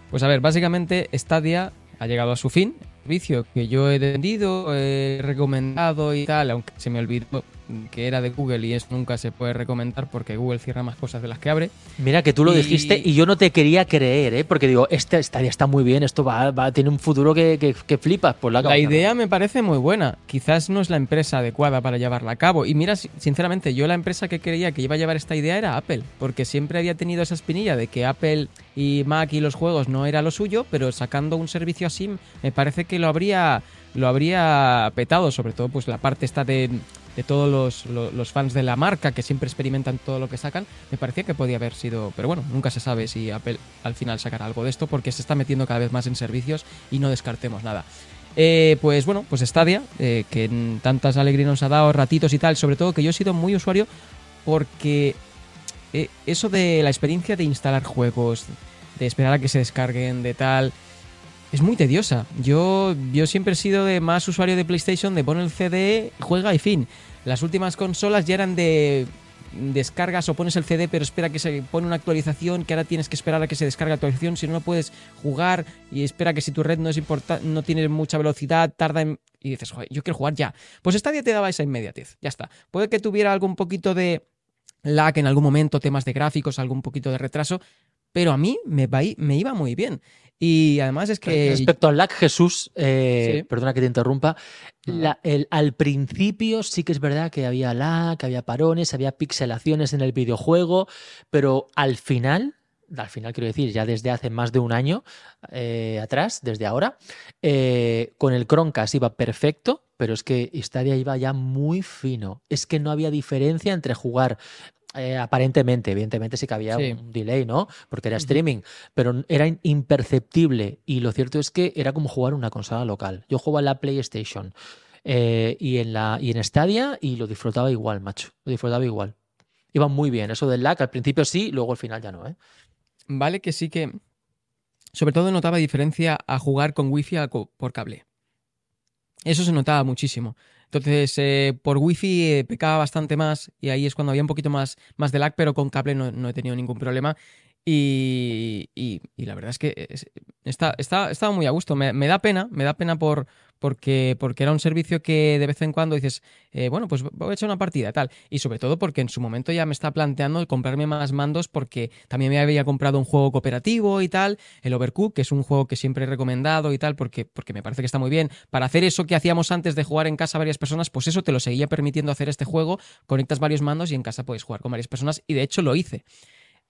Pues a ver, básicamente Stadia ha llegado a su fin. Servicio que yo he vendido, he recomendado y tal, aunque se me olvidó que era de Google y eso nunca se puede recomendar porque Google cierra más cosas de las que abre. Mira que tú lo dijiste y yo no te quería creer, ¿eh? porque digo, este estaría está muy bien, esto va, va tiene un futuro que, que, que flipas. Por la, la idea me parece muy buena, quizás no es la empresa adecuada para llevarla a cabo. Y mira, sinceramente, yo la empresa que creía que iba a llevar esta idea era Apple, porque siempre había tenido esa espinilla de que Apple y Mac y los juegos no era lo suyo, pero sacando un servicio así me parece que lo habría lo habría petado, sobre todo pues la parte esta de de todos los, fans de la marca que siempre experimentan todo lo que sacan, me parecía que podía haber sido, pero bueno, nunca se sabe si Apple al final sacará algo de esto porque se está metiendo cada vez más en servicios y no descartemos nada. Eh, pues bueno, pues Stadia, eh, que tantas alegrías nos ha dado, ratitos y tal, sobre todo que yo he sido muy usuario porque eh, eso de la experiencia de instalar juegos, de esperar a que se descarguen, de tal, es muy tediosa. Yo, yo siempre he sido de más usuario de PlayStation, de poner el CD, juega y fin. Las últimas consolas ya eran de descargas o pones el CD pero espera que se pone una actualización que ahora tienes que esperar a que se descargue la actualización si no no puedes jugar y espera que si tu red no es importante no tiene mucha velocidad tarda en y dices Joder, yo quiero jugar ya pues Stadia te daba esa inmediatez ya está puede que tuviera algún poquito de lag en algún momento temas de gráficos algún poquito de retraso pero a mí me, me iba muy bien y además es que. Respecto al lag, Jesús, eh, perdona que te interrumpa. el, al principio sí que es verdad que había lag, que había parones, había pixelaciones en el videojuego, pero al final, al final quiero decir, ya desde hace más de un año eh, atrás, desde ahora, eh, con el Chromecast iba perfecto, pero es que Stadia iba ya muy fino. Es que no había diferencia entre jugar eh, aparentemente, evidentemente sí que había un delay, ¿no? Porque era streaming, pero era imperceptible y lo cierto es que era como jugar una consola local. Yo jugaba en la PlayStation eh, y, en la, y en Stadia y lo disfrutaba igual, macho. Lo disfrutaba igual. Iba muy bien. Eso del lag al principio sí, luego al final ya no, ¿eh? Vale que sí que... Sobre todo notaba diferencia a jugar con wifi por cable. Eso se notaba muchísimo. Entonces, eh, por wifi eh, pecaba bastante más y ahí es cuando había un poquito más, más de lag, pero con cable no, no he tenido ningún problema. Y, y, la verdad es que está, está, estaba muy a gusto. Me, me, da pena, me da pena por, porque, porque era un servicio que de vez en cuando dices, eh, bueno, pues voy a echar una partida, tal. Y sobre todo porque en su momento ya me está planteando el comprarme más mandos porque también me había comprado un juego cooperativo y tal, el Overcook, que es un juego que siempre he recomendado y tal, porque, porque me parece que está muy bien. Para hacer eso que hacíamos antes de jugar en casa varias personas, pues eso te lo seguía permitiendo hacer este juego. Conectas varios mandos y en casa puedes jugar con varias personas y de hecho lo hice.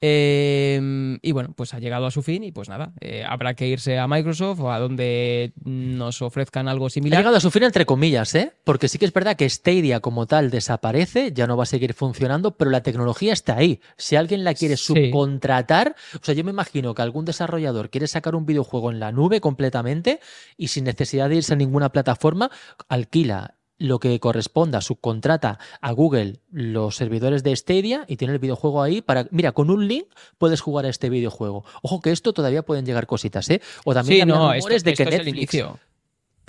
Em, y bueno, pues ha llegado a su fin y pues nada, eh, habrá que irse a Microsoft o a donde nos ofrezcan algo similar. Ha llegado a su fin entre comillas, ¿eh? Porque sí que es verdad que Stadia como tal desaparece, ya no va a seguir funcionando, pero la tecnología está ahí. Si alguien la quiere subcontratar, o sea, yo me imagino que algún desarrollador quiere sacar un videojuego en la nube completamente y sin necesidad de irse a ninguna plataforma, alquila lo que corresponda, subcontrata a Google los servidores de Stadia y tiene el videojuego ahí para, mira, con un link puedes jugar a este videojuego. Ojo que esto todavía pueden llegar cositas, ¿eh? O también sí, no, rumores de que Netflix...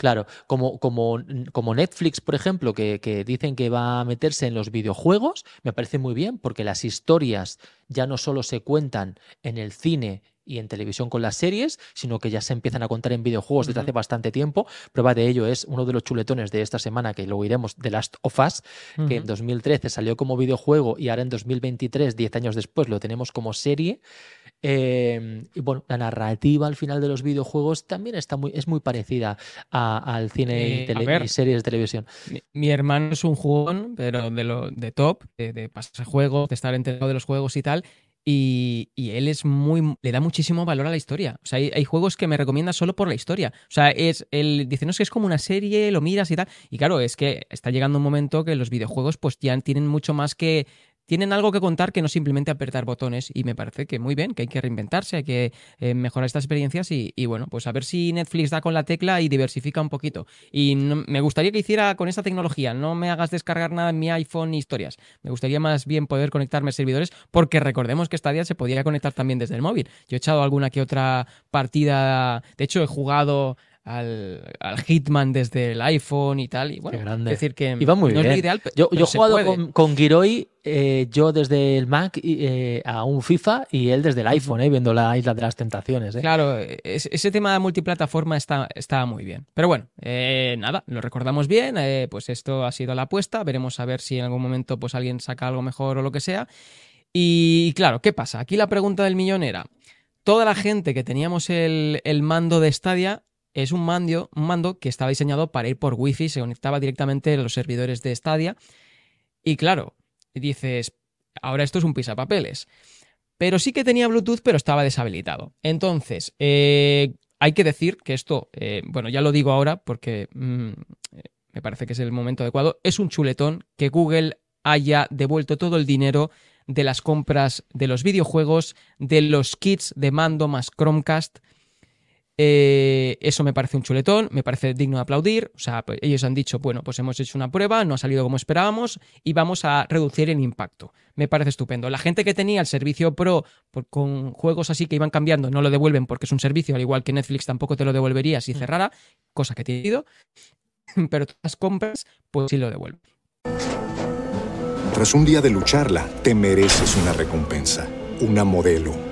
Claro, como, como, como, Netflix, por ejemplo, que, que, dicen que va a meterse en los videojuegos, me parece muy bien, porque las historias ya no solo se cuentan en el cine y en televisión con las series, sino que ya se empiezan a contar en videojuegos desde hace bastante tiempo. Prueba de ello es uno de los chuletones de esta semana, que lo iremos, The Last of Us, que en 2013 salió como videojuego y ahora en 2023, 10 años después, lo tenemos como serie. Em, y bueno, la narrativa al final de los videojuegos también está muy, es muy parecida al cine y, series de televisión. Mi, hermano es un jugón, pero de lo de top, de, de pasarse juegos, de estar enterado de los juegos y tal. Y, él es muy. le da muchísimo valor a la historia. O sea, hay, juegos que me recomienda solo por la historia. O sea, es. Él dice, no, es que es como una serie, lo miras y tal. Y claro, es que está llegando un momento que los videojuegos, pues ya tienen mucho más que tienen algo que contar que no simplemente apretar botones y me parece que muy bien, que hay que reinventarse, hay que eh, mejorar estas experiencias y, bueno, pues a ver si Netflix da con la tecla y diversifica un poquito. Y me gustaría que hiciera con esta tecnología, no me hagas descargar nada en mi iPhone ni historias, me gustaría más bien poder conectarme a servidores porque recordemos que esta día se podía conectar también desde el móvil. Yo he echado alguna que otra partida, de hecho he jugado al, Hitman desde el iPhone y tal. Y bueno, grande. decir que Iba muy bien. ideal, yo, yo he jugado con, con Giroi, eh, yo desde el Mac eh, a un FIFA y él desde el iPhone, eh, viendo la isla de las tentaciones. Claro, ese tema de multiplataforma está, está muy bien. Pero bueno, nada, lo recordamos bien. pues esto ha sido la apuesta. Veremos a ver si en algún momento pues alguien saca algo mejor o lo que sea. Y claro, ¿qué pasa? Aquí la pregunta del millón era. Toda la gente que teníamos el, el mando de Stadia es un mando, un mando que estaba diseñado para ir por Wi-Fi, se conectaba directamente a los servidores de Stadia. Y claro, dices, ahora esto es un pisapapeles. Pero sí que tenía Bluetooth, pero estaba deshabilitado. Entonces, eh, hay que decir que esto, eh, bueno, ya lo digo ahora porque mm, me parece que es el momento adecuado, es un chuletón que Google haya devuelto todo el dinero de las compras de los videojuegos, de los kits de mando más Chromecast Eh, eso me parece un chuletón, me parece digno de aplaudir. O sea, pues, ellos han dicho, bueno, pues hemos hecho una prueba, no ha salido como esperábamos y vamos a reducir el impacto. Me parece estupendo. La gente que tenía el servicio Pro con juegos así que iban cambiando, no lo devuelven porque es un servicio, al igual que Netflix tampoco te lo devolvería si mm. cerrara, cosa que tiene ido. Pero todas las compras, pues sí lo devuelven. Tras un día de lucharla, te mereces una recompensa, una modelo,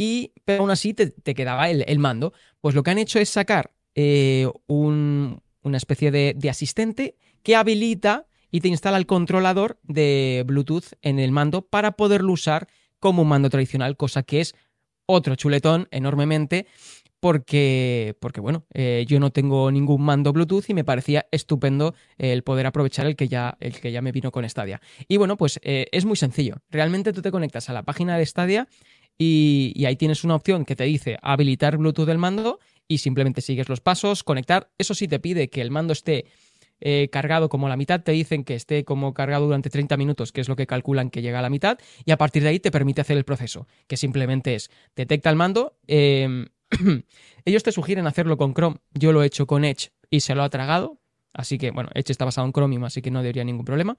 y pero aún así te, quedaba el, mando. Pues lo que han hecho es sacar eh, un, una especie de, de asistente que habilita y te instala el controlador de Bluetooth en el mando para poderlo usar como un mando tradicional, cosa que es otro chuletón enormemente porque, porque bueno, eh, yo no tengo ningún mando Bluetooth y me parecía estupendo el poder aprovechar el que ya, el que ya me vino con Stadia. Y bueno, pues eh, es muy sencillo. Realmente tú te conectas a la página de Stadia y, ahí tienes una opción que te dice habilitar Bluetooth del mando y simplemente sigues los pasos, conectar. Eso sí te pide que el mando esté eh, cargado como la mitad, te dicen que esté como cargado durante 30 minutos, que es lo que calculan que llega a la mitad, y a partir de ahí te permite hacer el proceso, que simplemente es detecta el mando. Eh, Ellos te sugieren hacerlo con Chrome. Yo lo he hecho con Edge y se lo ha tragado. Así que, bueno, Edge está basado en Chromium, así que no debería ningún problema.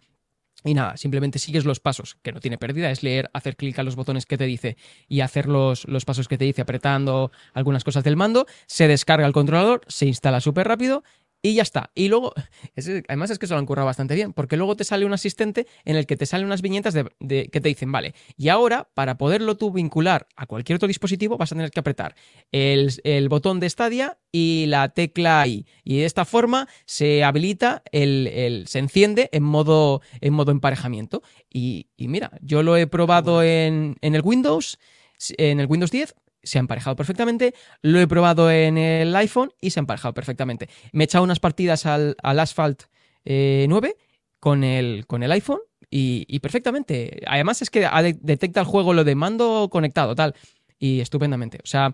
Y nada, simplemente sigues los pasos, que no tiene pérdida, es leer, hacer clic a los botones que te dice y hacer los, los pasos que te dice apretando algunas cosas del mando, se descarga el controlador, se instala súper rápido y ya está. Y luego, además es que se lo han currado bastante bien, porque luego te sale un asistente en el que te salen unas viñetas de, que te dicen, vale, y ahora para poderlo tú vincular a cualquier otro dispositivo vas a tener que apretar el, botón de Stadia y la tecla I. Y de esta forma se habilita, el, se enciende en modo, en modo emparejamiento. Y, y mira, yo lo he probado en, en el Windows, en el Windows 10 se ha emparejado perfectamente. Lo he probado en el iPhone y se ha emparejado perfectamente. Me he echado unas partidas al, Asphalt 9 eh, con el, con el iPhone y, perfectamente. Además es que detecta el juego lo de mando conectado, tal. Y estupendamente. O sea,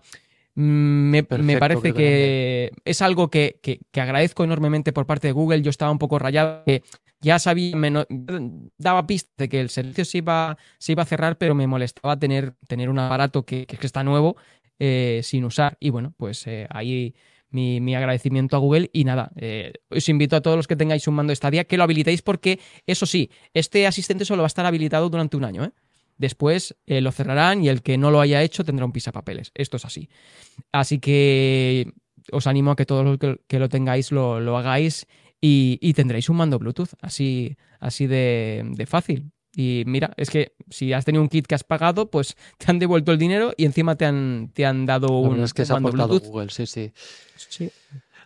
mm, me, parece que es algo que, agradezco enormemente por parte de Google. Yo estaba un poco rayado, que ya sabía, daba pistas de que el servicio se iba, se iba a cerrar, pero me molestaba tener, tener un aparato que, que está nuevo eh, sin usar. Y bueno, pues eh, ahí mi, agradecimiento a Google. Y nada, eh, os invito a todos los que tengáis un mando Stadia que lo habilitéis porque, eso sí, este asistente solo va a estar habilitado durante un año. Después lo cerrarán y el que no lo haya hecho tendrá un pisapapeles. Esto es así. Así que os animo a que todos los que, lo tengáis lo, lo hagáis y, tendréis un mando Bluetooth, así, así de, de fácil. Y mira, es que si has tenido un kit que has pagado, pues te han devuelto el dinero y encima te han, te han dado un, es que se mando Bluetooth. Google, sí, sí. sí.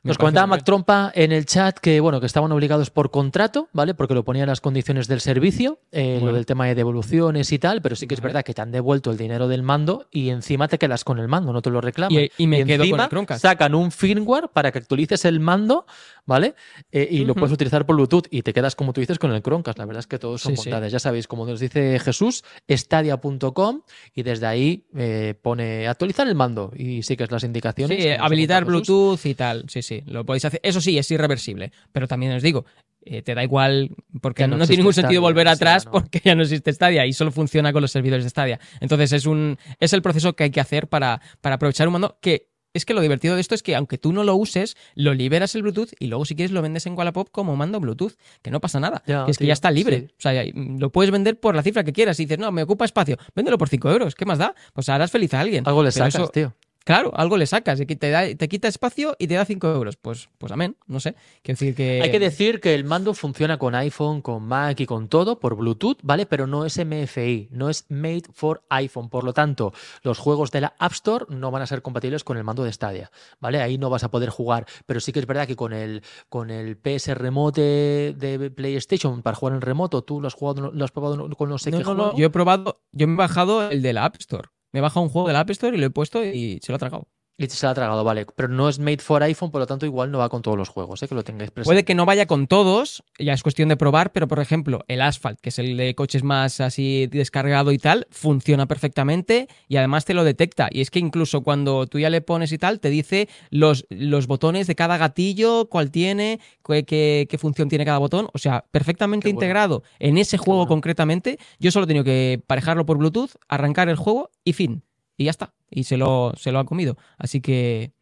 Nos comentaba Mac Trompa en el chat que, bueno, que estaban obligados por contrato, ¿vale? Porque lo ponían las condiciones del servicio, eh, lo del tema de devoluciones y tal, pero sí que es verdad que te han devuelto el dinero del mando y encima te quedas con el mando, no te lo reclaman. Y, me quedo con el. Sacan un firmware para que actualices el mando, ¿vale? Eh, y lo puedes utilizar por Bluetooth y te quedas, como tú dices, con el Chromecast. La verdad es que todos son bondades. Ya sabéis, como nos dice Jesús, stadia.com y desde ahí eh, pone actualizar el mando y sigues las indicaciones. Sí, habilitar Bluetooth y tal. Sí, sí, lo podéis hacer. Eso sí, es irreversible. Pero también os digo, eh, te da igual porque no, tiene ningún sentido volver atrás porque ya no existe Stadia y solo funciona con los servidores de Stadia. Entonces es un es el proceso que hay que hacer para, para aprovechar un mando que es que lo divertido de esto es que aunque tú no lo uses, lo liberas el Bluetooth y luego si quieres lo vendes en Wallapop como mando Bluetooth, que no pasa nada, que es que ya está libre. O sea, lo puedes vender por la cifra que quieras y dices, no, me ocupa espacio, véndelo por 5 euros, ¿qué más da? Pues harás feliz a alguien. Algo le sacas, tío. Claro, algo le sacas, te, te quita espacio y te da 5 euros. Pues, pues amén, no sé. Quiero decir que... Hay que decir que el mando funciona con iPhone, con Mac y con todo por Bluetooth, ¿vale? Pero no es MFI, no es made for iPhone. Por lo tanto, los juegos de la App Store no van a ser compatibles con el mando de Stadia, ¿vale? Ahí no vas a poder jugar. Pero sí que es verdad que con el, con el PS Remote de, PlayStation para jugar en remoto, tú lo has jugado, lo has probado con no sé qué juego? Yo he probado, yo me he bajado el de la App Store. Me he bajado un juego del App Store y lo he puesto y se lo ha tragado. Y se lo ha tragado, vale. Pero no es made for iPhone, por lo tanto, igual no va con todos los juegos, ¿eh? que lo tengáis presente. Puede que no vaya con todos, ya es cuestión de probar, pero por ejemplo, el Asphalt, que es el de coches más así descargado y tal, funciona perfectamente y además te lo detecta. Y es que incluso cuando tú ya le pones y tal, te dice los, los botones de cada gatillo, cuál tiene, qué, qué, función tiene cada botón. O sea, perfectamente integrado en ese juego concretamente. Yo solo he tenido que parejarlo por Bluetooth, arrancar el juego y fin y ya está. Y se lo, se lo ha comido. Así que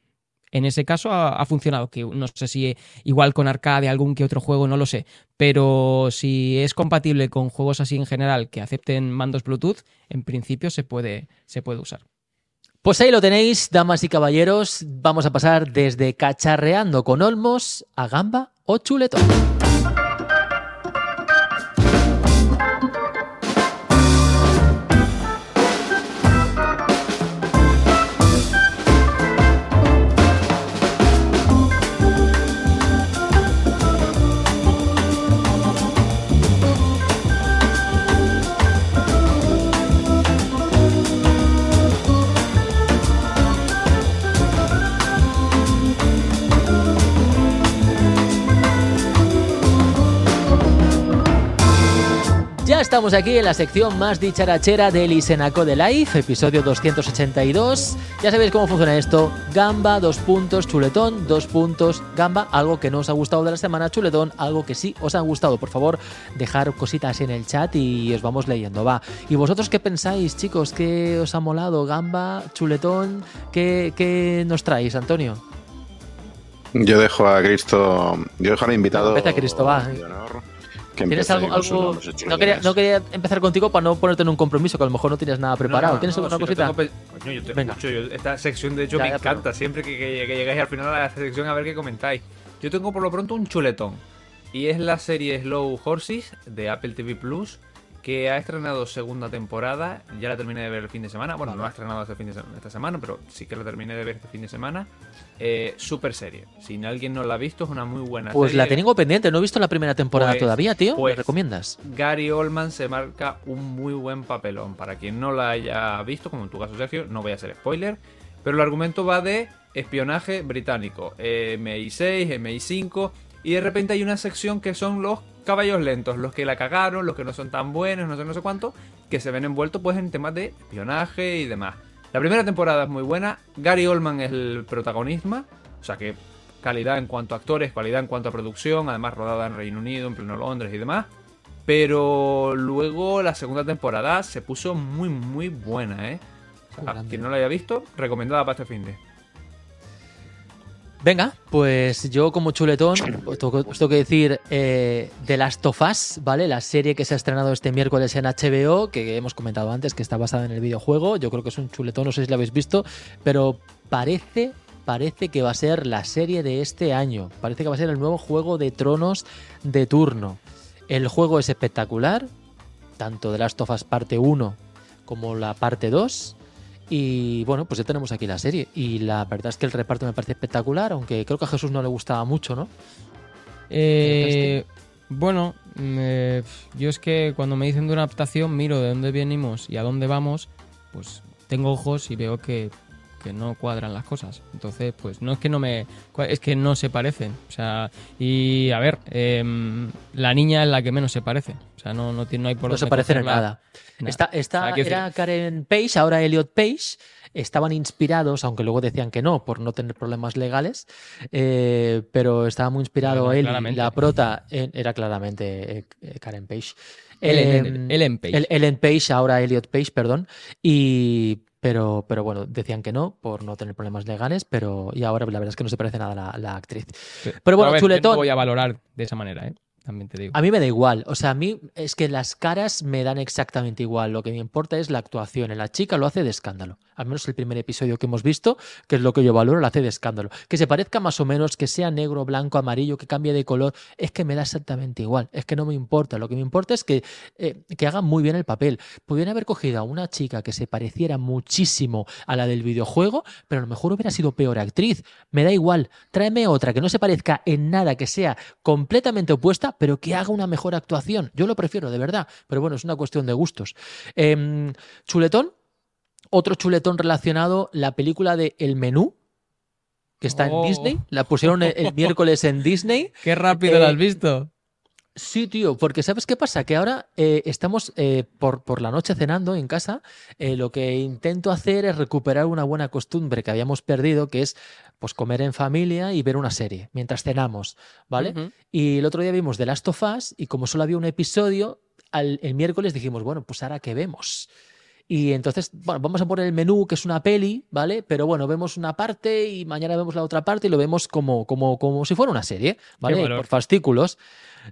en ese caso ha, funcionado. Que no sé si igual con arcade, algún que otro juego, no lo sé. Pero si es compatible con juegos así en general que acepten mandos Bluetooth, en principio se puede, se puede usar. Pues ahí lo tenéis, damas y caballeros. Vamos a pasar desde cacharreando con Olmos a gamba o chuletón. Estamos aquí en la sección más dicharachera del Isenaco de Life, episodio 282. Ya sabéis cómo funciona esto. Gamba, dos puntos, chuletón, dos puntos, gamba, algo que no os ha gustado de la semana, chuletón, algo que sí os ha gustado. Por favor, dejar cositas en el chat y os vamos leyendo, va. ¿Y vosotros qué pensáis, chicos? ¿Qué os ha molado? Gamba, chuletón, ¿qué, qué nos traéis, Antonio? Yo dejo a Cristo, yo dejo al invitado. Vete a Cristo, va. ¿Tienes algo? algo... No, quería, no, quería, empezar contigo para no ponerte en un compromiso, que a lo mejor no tienes nada preparado. ¿Tienes alguna cosita? Coño, yo te Venga. Escucho, esta sección, de hecho, me encanta. Siempre que, que, llegáis al final de la sección a ver qué comentáis. Yo tengo por lo pronto un chuletón. Y es la serie Slow Horses de Apple TV Plus que ha estrenado segunda temporada. Ya la terminé de ver el fin de semana. Bueno, no ha estrenado este fin de esta semana, pero sí que la terminé de ver este fin de semana. Eh, super serie. Si alguien no la ha visto, es una muy buena pues serie. Pues la tengo pendiente. No he visto la primera temporada pues, todavía, tío. ¿Me pues recomiendas? Gary Oldman se marca un muy buen papelón. Para quien no la haya visto, como en tu caso, Sergio, no voy a hacer spoiler. Pero el argumento va de espionaje británico. MI6, MI5. Y de repente hay una sección que son los caballos lentos, los que la cagaron, los que no son tan buenos, no sé, no sé cuánto, que se ven envueltos pues en temas de espionaje y demás. La primera temporada es muy buena, Gary Oldman es el protagonista, o sea que calidad en cuanto a actores, calidad en cuanto a producción, además rodada en Reino Unido, en pleno Londres y demás. Pero luego la segunda temporada se puso muy, muy buena, ¿eh? quien no la haya visto, recomendada para este fin de. Venga, pues yo como chuletón os tengo, que decir eh, The Last of Us, ¿vale? La serie que se ha estrenado este miércoles en HBO, que hemos comentado antes que está basada en el videojuego. Yo creo que es un chuletón, no sé si lo habéis visto, pero parece, parece que va a ser la serie de este año. Parece que va a ser el nuevo juego de tronos de turno. El juego es espectacular, tanto The Last of Us parte 1 como la parte 2. Y bueno, pues ya tenemos aquí la serie. Y la verdad es que el reparto me parece espectacular, aunque creo que a Jesús no le gustaba mucho, ¿no? Eh, bueno, yo es que cuando me dicen de una adaptación, miro de dónde venimos y a dónde vamos, pues tengo ojos y veo que, no cuadran las cosas. Entonces, pues no es que no me. Es que no se parecen. O sea, y a ver, em, la niña es la que menos se parece. O sea, no, no, no hay por No se parecen en nada. Esta, esta era Karen Page, ahora Elliot Page. Estaban inspirados, aunque luego decían que no, por no tener problemas legales, eh, pero estaba muy inspirado él. La prota era claramente eh, Karen Page. Ellen, em, Page. Ellen Page, ahora Elliot Page, perdón. Y, pero, pero bueno, decían que no por no tener problemas legales, pero y ahora la verdad es que no se parece nada a la, actriz. Pero bueno, chuletón. voy a valorar de esa manera, ¿eh? A mí me da igual. O sea, a mí es que las caras me dan exactamente igual. Lo que me importa es la actuación. La chica lo hace de escándalo. Al menos el primer episodio que hemos visto, que es lo que yo valoro, lo hace de escándalo. Que se parezca más o menos, que sea negro, blanco, amarillo, que cambie de color, es que me da exactamente igual. Es que no me importa. Lo que me importa es que, eh, que muy bien el papel. Pudieran haber cogido a una chica que se pareciera muchísimo a la del videojuego, pero a lo mejor hubiera sido peor actriz. Me da igual. Tráeme otra que no se parezca en nada, que sea completamente opuesta pero que haga una mejor actuación. Yo lo prefiero, de verdad. Pero bueno, es una cuestión de gustos. Em, chuletón. Otro chuletón relacionado, la película de El Menú, que está en Oh. Disney. La pusieron el, el miércoles en Disney. Qué rápido la Eh, has visto. Sí, tío, porque ¿sabes qué pasa? Que ahora eh, estamos eh, por, por la noche cenando en casa. eh, lo que intento hacer es recuperar una buena costumbre que habíamos perdido, que es pues comer en familia y ver una serie mientras cenamos, ¿vale? Y el otro día vimos The Last of Us y como solo había un episodio, al, el miércoles dijimos, bueno, pues ahora qué vemos. Y entonces, bueno, vamos a poner el menú, que es una peli, ¿vale? Pero bueno, vemos una parte y mañana vemos la otra parte y lo vemos como, como, como si fuera una serie, ¿vale? Por fascículos.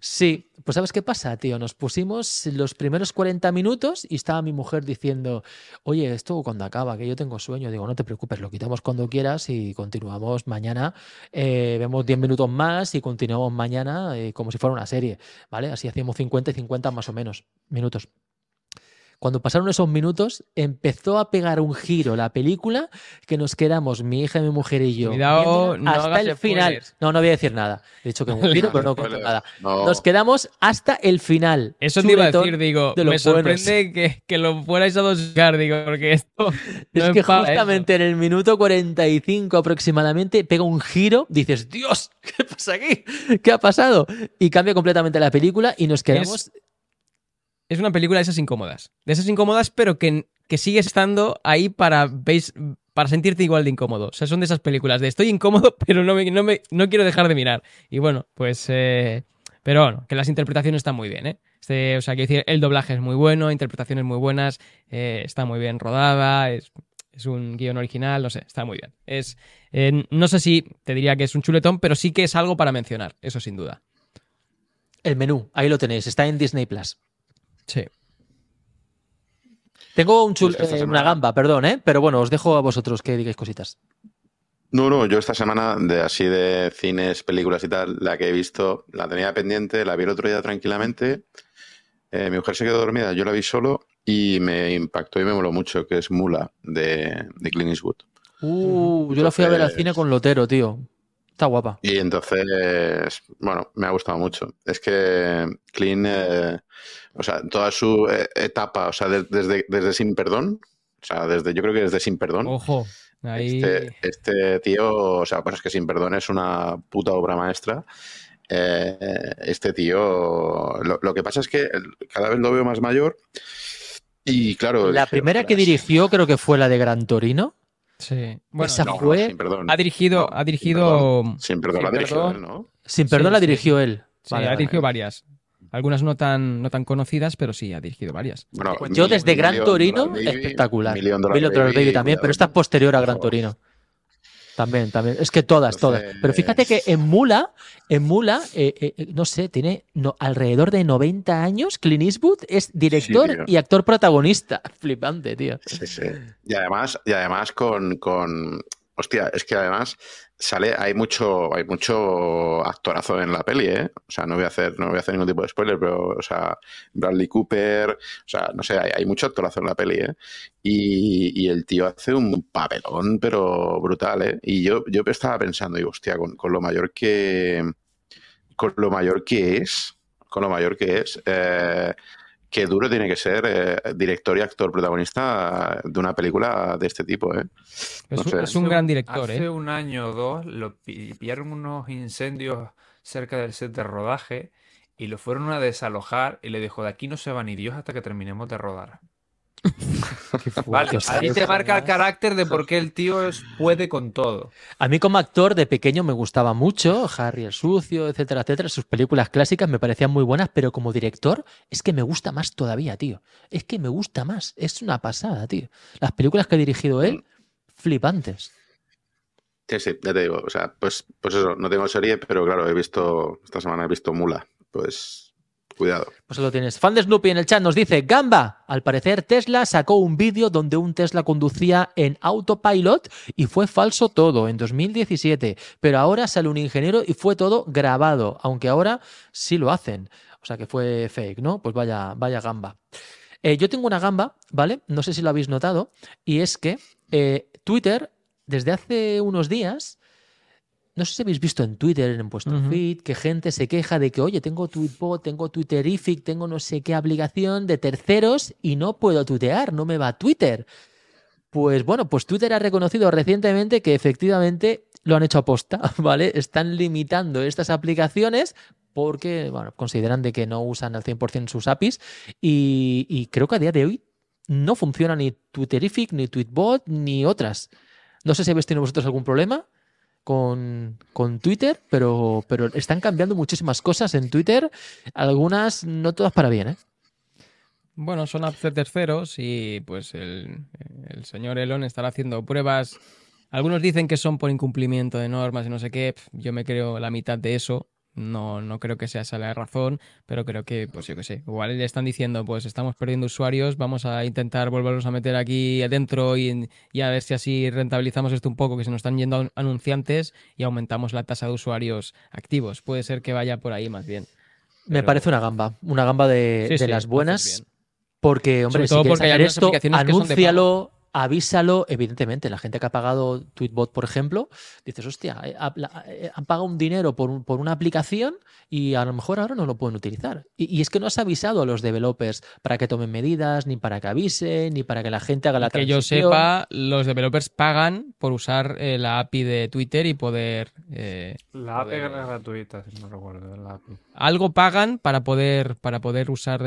Sí, pues ¿sabes qué pasa, tío? Nos pusimos los primeros 40 minutos y estaba mi mujer diciendo, oye, esto cuando acaba, que yo tengo sueño. Digo, no te preocupes, lo quitamos cuando quieras y continuamos mañana. Eh, vemos 10 minutos más y continuamos mañana eh, como si fuera una serie, ¿vale? Así hacíamos 50 y 50 más o menos minutos. Cuando pasaron esos minutos, empezó a pegar un giro la película que nos quedamos, mi hija, mi mujer y yo, Cuidado, no hasta el final. spoilers. No, no voy a decir nada. He dicho que un giro, pero no cuento nada. No. Nos quedamos hasta el final. Eso te iba a decir, digo, de me sorprende que, que lo fuerais a dosificar, digo, porque esto Es que justamente en el minuto 45 aproximadamente pega un giro, dices, Dios, ¿qué pasa aquí? ¿Qué ha pasado? Y cambia completamente la película y nos quedamos... Es una película de esas incómodas. De esas incómodas, pero que, que sigues estando ahí para, veis, para sentirte igual de incómodo. O sea, son de esas películas de estoy incómodo, pero no, me, no, me, no quiero dejar de mirar. Y bueno, pues... eh, pero bueno, que las interpretaciones están muy bien, ¿eh? Este, o sea, quiero decir, el doblaje es muy bueno, interpretaciones muy buenas, eh, está muy bien rodada, es, es un guion original, no sé, está muy bien. Es, eh, no sé si te diría que es un chuletón, pero sí que es algo para mencionar, eso sin duda. El menú, ahí lo tenéis, está en Disney Plus. Sí. Tengo un chul- eh, semana- una gamba, perdón, ¿eh? Pero bueno, os dejo a vosotros que digáis cositas. No, no, yo esta semana, de así de cines, películas y tal, la que he visto, la tenía pendiente, la vi el otro día tranquilamente. Eh, mi mujer se quedó dormida, yo la vi solo y me impactó y me moló mucho, que es Mula, de, de Clint Eastwood. Uh, yo la fui a ver al cine con Lotero, tío. Está guapa. Y entonces, bueno, me ha gustado mucho. Es que Clint, eh, o sea, toda su eh, etapa, o sea, de- desde, desde Sin Perdón, o sea, desde, yo creo que desde Sin Perdón. Ojo, ahí... Este, este tío, o sea, pues es que sin perdón es una puta obra maestra. Eh, este tío, lo, lo que pasa es que cada vez lo veo más mayor y claro... La dije, primera que dirigió creo que fue la de Gran Torino. Sí. Bueno, Esa No, no, fue... sin perdón. ha dirigido, No, ha sin dirigido... perdón. Sin perdón, Sin la dirigió perdón. él, ¿no? Sin perdón Sí, la sí. dirigió él. Sí, Vale, ha vale. dirigido varias. Algunas no tan, no tan conocidas, pero sí, ha dirigido varias. Bueno, Yo Mil- desde Gran Torino, Baby, espectacular. Million Dollar Million Dollar Baby, Baby también, pero esta es posterior a Gran. Torino. También, también. Es que todas, todas. Pero fíjate que en Mula, en Mula, eh, eh, no sé, tiene no, alrededor de 90 años. Clint Eastwood es director Sí, y actor protagonista. Flipante, tío. Sí, sí. Y además, y además con, con. Hostia, es que además sale, hay mucho, hay mucho actorazo en la peli, ¿eh? O sea, no voy a hacer, no voy a hacer ningún tipo de spoiler, pero, o sea, Bradley Cooper, o sea, no sé, hay, mucho actorazo en la peli, ¿eh? Y, y el tío hace un papelón, pero brutal, ¿eh? Y yo, yo estaba pensando, digo, hostia, con, con lo mayor que. Con lo mayor que es, con lo mayor que es, eh, qué duro tiene que ser eh, director y actor protagonista de una película de este tipo, ¿eh? Es, No un- sé. es un gran director, Hace ¿eh? un año o dos lo pi- pillaron unos incendios cerca del set de rodaje y lo fueron a desalojar y le dijo, de aquí no se va ni Dios hasta que terminemos de rodar. Vale, ahí te marca el carácter de por qué el tío es- puede con todo. A mí como actor de pequeño me gustaba mucho, Harry el Sucio, etcétera, etcétera. Sus películas clásicas me parecían muy buenas, pero como director es que me gusta más todavía, tío. Es que me gusta más. Es una pasada, tío. Las películas que ha dirigido él, flipantes. Sí, sí, ya te digo, o sea, pues, pues eso, no tengo serie, pero claro, he visto, esta semana he visto Mula pues cuidado. Pues lo tienes. Fan de Snoopy en el chat nos dice, Gamba, al parecer Tesla sacó un vídeo donde un Tesla conducía en autopilot y fue falso todo en 2017, pero ahora sale un ingeniero y fue todo grabado, aunque ahora sí lo hacen. O sea que fue fake, ¿no? Pues vaya, vaya gamba. Eh, yo tengo una gamba, ¿vale? No sé si lo habéis notado, y es que eh, Twitter, desde hace unos días, no sé si habéis visto en Twitter, en vuestro feed, que gente se queja de que, oye, tengo Tweetbot, tengo Twitterific, tengo no sé qué aplicación de terceros y no puedo tuitear, no me va a Twitter. Pues bueno, pues Twitter ha reconocido recientemente que efectivamente lo han hecho a posta, ¿vale? Están limitando estas aplicaciones porque bueno, consideran de que no usan al 100% sus APIs y, y creo que a día de hoy no funciona ni Twitterific, ni Tweetbot, ni otras. No sé si habéis tenido vosotros algún problema con, con, Twitter, pero, pero están cambiando muchísimas cosas en Twitter, algunas no todas para bien, ¿eh? Bueno, son apps terceros y pues el, el, señor Elon estará haciendo pruebas. Algunos dicen que son por incumplimiento de normas y no sé qué. Yo me creo la mitad de eso. No, no creo que sea esa la razón, pero creo que, pues yo qué sé, igual le están diciendo, pues estamos perdiendo usuarios, vamos a intentar volverlos a meter aquí adentro y, a ver si así rentabilizamos esto un poco, que se nos están yendo anunciantes y aumentamos la tasa de usuarios activos. Puede ser que vaya por ahí más bien. Me parece una gamba, una gamba de, las buenas. Porque, hombre, si quieres porque hacer esto, anúncialo, avísalo, evidentemente, la gente que ha pagado Tweetbot, por ejemplo, dices, hostia, eh, eh, han pagado un dinero por, por, una aplicación y a lo mejor ahora no lo pueden utilizar. Y, es que no has avisado a los developers para que tomen medidas, ni para que avisen, ni para que la gente haga la que yo sepa, los developers pagan por usar eh, la API de Twitter y poder... la API es gratuita, si no recuerdo, Algo pagan para poder, para poder usar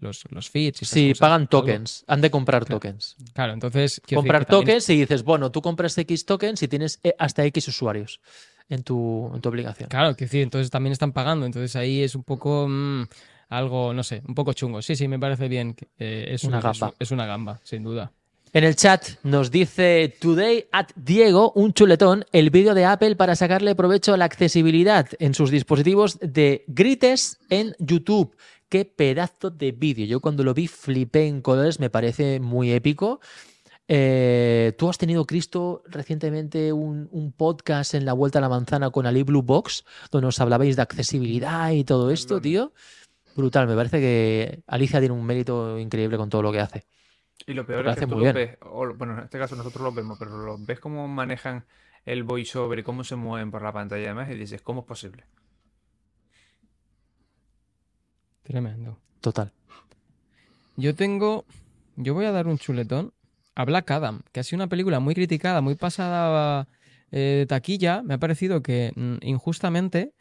los, los feeds. Y sí, pagan tokens, han de comprar tokens. Claro, entonces Comprar tokens y dices, bueno, tú compras X tokens y tienes eh, hasta X usuarios en tu, en tu aplicación. Claro, que sí, entonces también están pagando. Entonces ahí es un poco mm, algo, no sé, un poco chungo. Sí, sí, me parece bien. Eh, es, una gamba. Es, una gamba, sin duda. En el chat nos dice Today at Diego, un chuletón, el vídeo de Apple para sacarle provecho a la accesibilidad en sus dispositivos de grites en YouTube. Qué pedazo de vídeo. Yo cuando lo vi flipé en colores, me parece muy épico. Eh, Tú has tenido, Cristo, recientemente un, podcast en la Vuelta a la Manzana con Ali Blue Box, donde nos hablabais de accesibilidad y todo esto, tío. Brutal, me parece que Alicia tiene un mérito increíble con todo lo que hace. Y lo peor es que tú lo ves, bueno, en este caso nosotros lo vemos, pero lo ves cómo manejan el voiceover y cómo se mueven por la pantalla además y dices, ¿cómo es posible? Tremendo. Total. Yo tengo, yo voy a dar un chuletón a Black Adam, que ha sido una película muy criticada, muy pasada eh, de taquilla. Me ha parecido que mm, injustamente,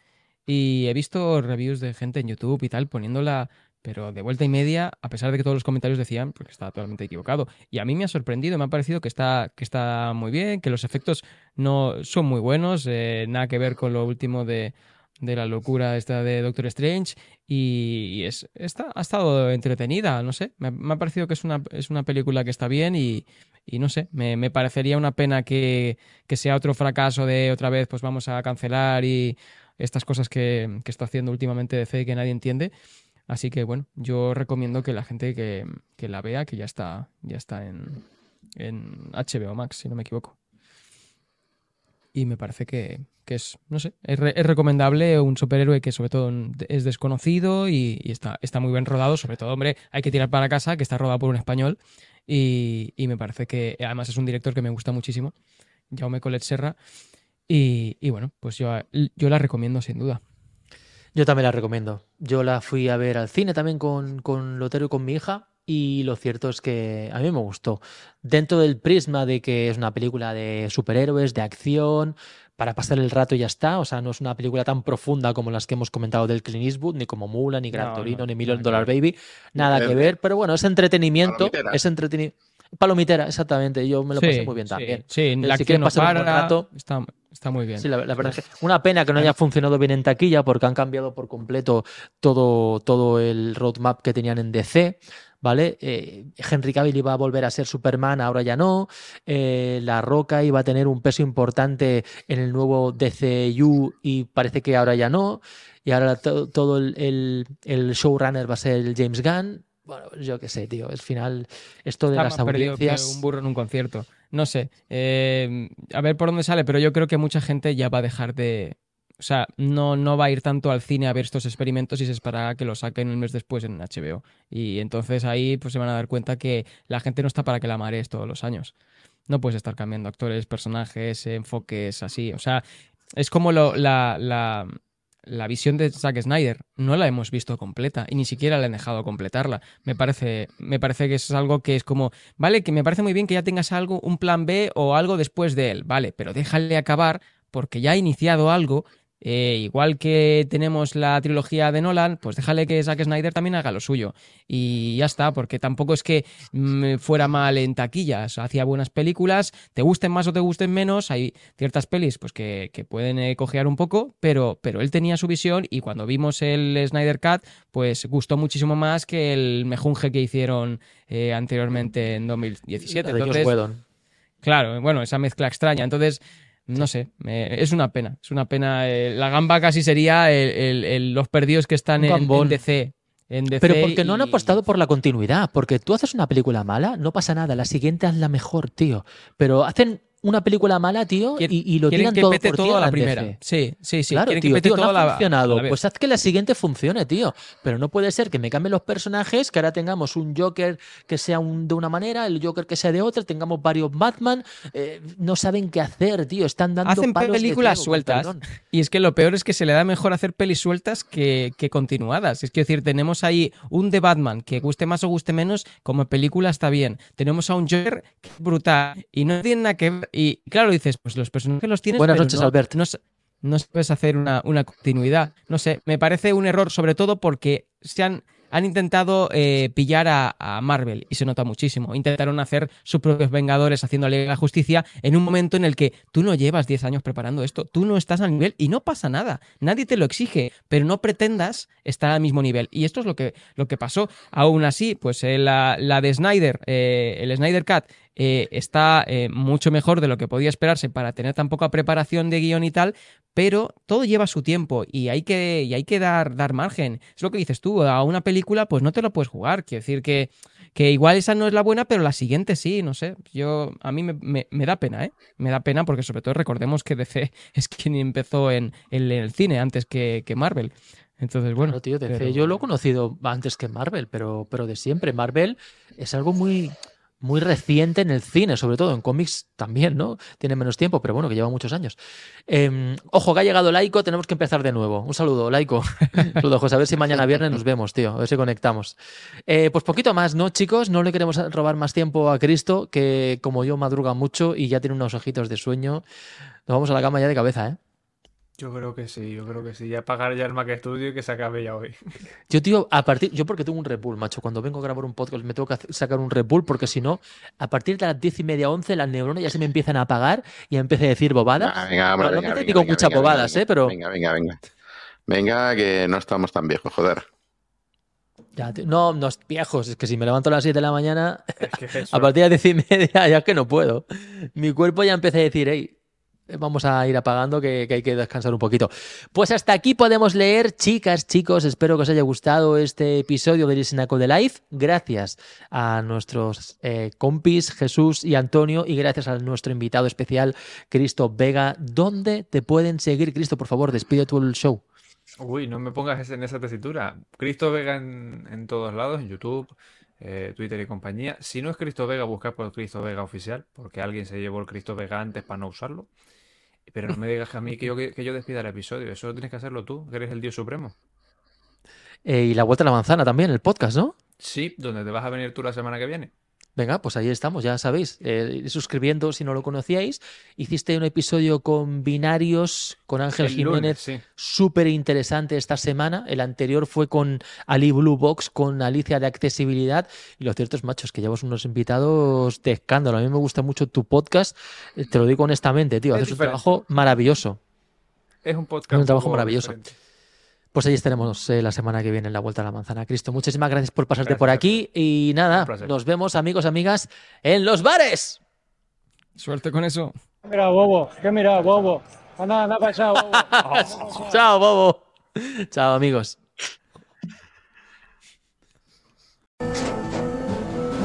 y he visto reviews de gente en YouTube y tal poniéndola, pero de vuelta y media, a pesar de que todos los comentarios decían porque estaba totalmente equivocado. Y a mí me ha sorprendido, me ha parecido que está, que está muy bien, que los efectos no son muy buenos, eh, nada que ver con lo último de de la locura esta de Doctor Strange y, es, está, ha estado entretenida, no sé, me, ha parecido que es una, es una película que está bien y, y no sé, me, parecería una pena que, sea otro fracaso de otra vez pues vamos a cancelar y estas cosas que, está haciendo últimamente de fe que nadie entiende. Así que bueno, yo recomiendo que la gente que, la vea, que ya está, ya está en, en HBO Max, si no me equivoco. Y me parece que, que es, no sé, es, recomendable un superhéroe que sobre todo es desconocido y, está, está muy bien rodado, sobre todo, hombre, hay que tirar para casa, que está rodado por un español y, me parece que además es un director que me gusta muchísimo, Jaume Colet Serra, y, bueno, pues yo, yo la recomiendo sin duda. Yo también la recomiendo. Yo la fui a ver al cine también con, con Lotero y con mi hija y lo cierto es que a mí me gustó. Dentro del prisma de que es una película de superhéroes, de acción, para pasar el rato y ya está. O sea, no es una película tan profunda como las que hemos comentado del Clint Eastwood, ni como Mula, ni Gran Torino, ni Million Dollar Baby. Nada que ver, pero bueno, es entretenimiento. Es entretenimiento. Palomitera, exactamente. Yo me lo pasé muy bien también. Sí, la si que pasar un rato, está, está, muy bien. Sí, la, verdad es que una pena que no haya funcionado bien en taquilla porque han cambiado por completo todo, todo el roadmap que tenían en DC. ¿Vale? Eh, Henry Cavill iba a volver a ser Superman, ahora ya no. Eh, la Roca iba a tener un peso importante en el nuevo DCU y parece que ahora ya no. Y ahora todo el, el, showrunner va a ser el James Gunn. Bueno, yo qué sé, tío. Al final, esto de las audiencias. un burro en un concierto. No sé. Eh, a ver por dónde sale, pero yo creo que mucha gente ya va a dejar de, o sea, no, no va a ir tanto al cine a ver estos experimentos y se esperará que lo saquen un mes después en HBO. Y entonces ahí pues se van a dar cuenta que la gente no está para que la marees todos los años. No puedes estar cambiando actores, personajes, enfoques, así. O sea, es como lo, la, la, la visión de Zack Snyder. No la hemos visto completa y ni siquiera le han dejado completarla. Me parece, me parece que es algo que es como, vale, que me parece muy bien que ya tengas algo, un plan B o algo después de él, vale, pero déjale acabar porque ya ha iniciado algo eh, igual que tenemos la trilogía de Nolan, pues déjale que Zack Snyder también haga lo suyo. Y ya está, porque tampoco es que mm, fuera mal en taquillas. Hacía buenas películas, te gusten más o te gusten menos. Hay ciertas pelis pues, que, pueden eh, cojear un poco, pero, pero él tenía su visión y cuando vimos el Snyder Cut, pues gustó muchísimo más que el mejunje que hicieron eh, anteriormente en 2017. Entonces, claro, bueno, esa mezcla extraña. Entonces no sé, es una pena. Es una pena. Eh, la gamba casi sería los perdidos que están en, DC. En DC Pero porque no han apostado por la continuidad. Porque tú haces una película mala, no pasa nada. La siguiente es la mejor, tío. Pero hacen una película mala, tío, y, lo tiran todo por todo a la primera. Sí, sí, sí. Claro, tío, que no ha funcionado. pues haz que la siguiente funcione, tío. Pero no puede ser que me cambien los personajes, que ahora tengamos un Joker que sea de una manera, el Joker que sea de otra, tengamos varios Batman. Eh, no saben qué hacer, tío. Están dando Hacen películas sueltas. Y es que lo peor es que se le da mejor hacer pelis sueltas que, que continuadas. Es que decir, tenemos ahí un de Batman que guste más o guste menos, como película está bien. Tenemos a un Joker que es brutal y no tiene nada que ver y claro, dices, pues los personajes los tienes. Buenas noches, no, Albert. No, no puedes hacer una, una, continuidad. No sé, me parece un error, sobre todo porque se han han intentado eh, pillar a, Marvel y se nota muchísimo. Intentaron hacer sus propios Vengadores haciéndole la justicia en un momento en el que tú no llevas 10 años preparando esto, tú no estás al nivel y no pasa nada. Nadie te lo exige, pero no pretendas estar al mismo nivel. Y esto es lo que, lo que pasó. Aún así, pues eh, la, la, de Snyder, eh, el Snyder Cut, está mucho mejor de lo que podía esperarse para tener tan poca preparación de guion y tal, pero todo lleva su tiempo y hay que, y hay que dar, dar margen. Es lo que dices tú, a una película pues no te lo puedes jugar. Quiero decir que, que igual esa no es la buena, pero la siguiente sí, no sé. Yo, a mí me, da pena, ¿eh? Me da pena porque sobre todo recordemos que DC es quien empezó en, el cine antes que, Marvel. Entonces, bueno. tío, DC yo lo he conocido antes que Marvel, pero, pero de siempre. Marvel es algo muy muy reciente en el cine, sobre todo en cómics también, ¿no? Tiene menos tiempo, pero bueno, que lleva muchos años. Em, ojo, que ha llegado Laico, tenemos que empezar de nuevo. Un saludo, Laico. Un saludo, José. A ver si mañana viernes nos vemos, tío. A ver si conectamos. Eh, pues poquito más, ¿no, chicos? No le queremos robar más tiempo a Cristo, que como yo madruga mucho y ya tiene unos ojitos de sueño. Nos vamos a la cama ya de cabeza, ¿eh? Yo creo que sí, yo creo que sí. Ya pagar ya el Mac Studio y que se acabe ya hoy. Yo, tío, a partir. Yo porque tengo un Red Bull, macho. Cuando vengo a grabar un podcast me tengo que sacar un Red Bull porque si no, a partir de las diez y media, once, las neuronas ya se me empiezan a apagar y empecé a decir bobadas. venga, venga, venga, no digo muchas bobadas, ¿eh? Pero. Venga, venga, venga. Venga, que no estamos tan viejos, joder. Ya, no, no es viejos, es que si me levanto a las 7 de la mañana, a partir de las 10 y media ya es que no puedo. Mi cuerpo ya empieza a decir, hey, vamos a ir apagando que, hay que descansar un poquito. Pues hasta aquí podemos leer, chicas, chicos, espero que os haya gustado este episodio de Listenaco de Life. Gracias a nuestros eh, compis Jesús y Antonio y gracias a nuestro invitado especial Cristo Vega. ¿Dónde te pueden seguir, Cristo? Por favor, despide tú el show. Uy, no me pongas en esa tesitura. Cristo Vega en, todos lados, en YouTube, eh, Twitter y compañía. Si no es Cristo Vega, buscad por Cristo Vega oficial, porque alguien se llevó el Cristo Vega antes para no usarlo. Pero no me digas a mí que yo, que yo despida el episodio. Eso tienes que hacerlo tú, que eres el Dios Supremo. Eh, y la vuelta a la manzana también, el podcast, ¿no? Sí, donde te vas a venir tú la semana que viene. Venga, pues ahí estamos, ya sabéis. Eh, suscribiendo si no lo conocíais. Hiciste un episodio con binarios, con Ángel Jiménez, súper interesante esta semana. El anterior fue con Ali Blue Box, con Alicia de Accesibilidad. Y lo cierto es, machos, que llevas unos invitados de escándalo. A mí me gusta mucho tu podcast. Eh, te lo digo honestamente, tío. Haces un trabajo maravilloso. Es un podcast. Es un trabajo maravilloso. Pues ahí estaremos eh, la semana que viene en la Vuelta a la Manzana. Cristo, muchísimas gracias por pasarte por aquí y nada, nos vemos amigos, amigas, en los bares. Suerte con eso. Mira, bobo, ¿qué mira, bobo? Anda, anda para allá, bobo. Chao, bobo. Chao, amigos.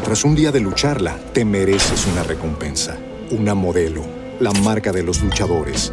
Tras un día de lucharla, te mereces una recompensa, una modelo, la marca de los luchadores.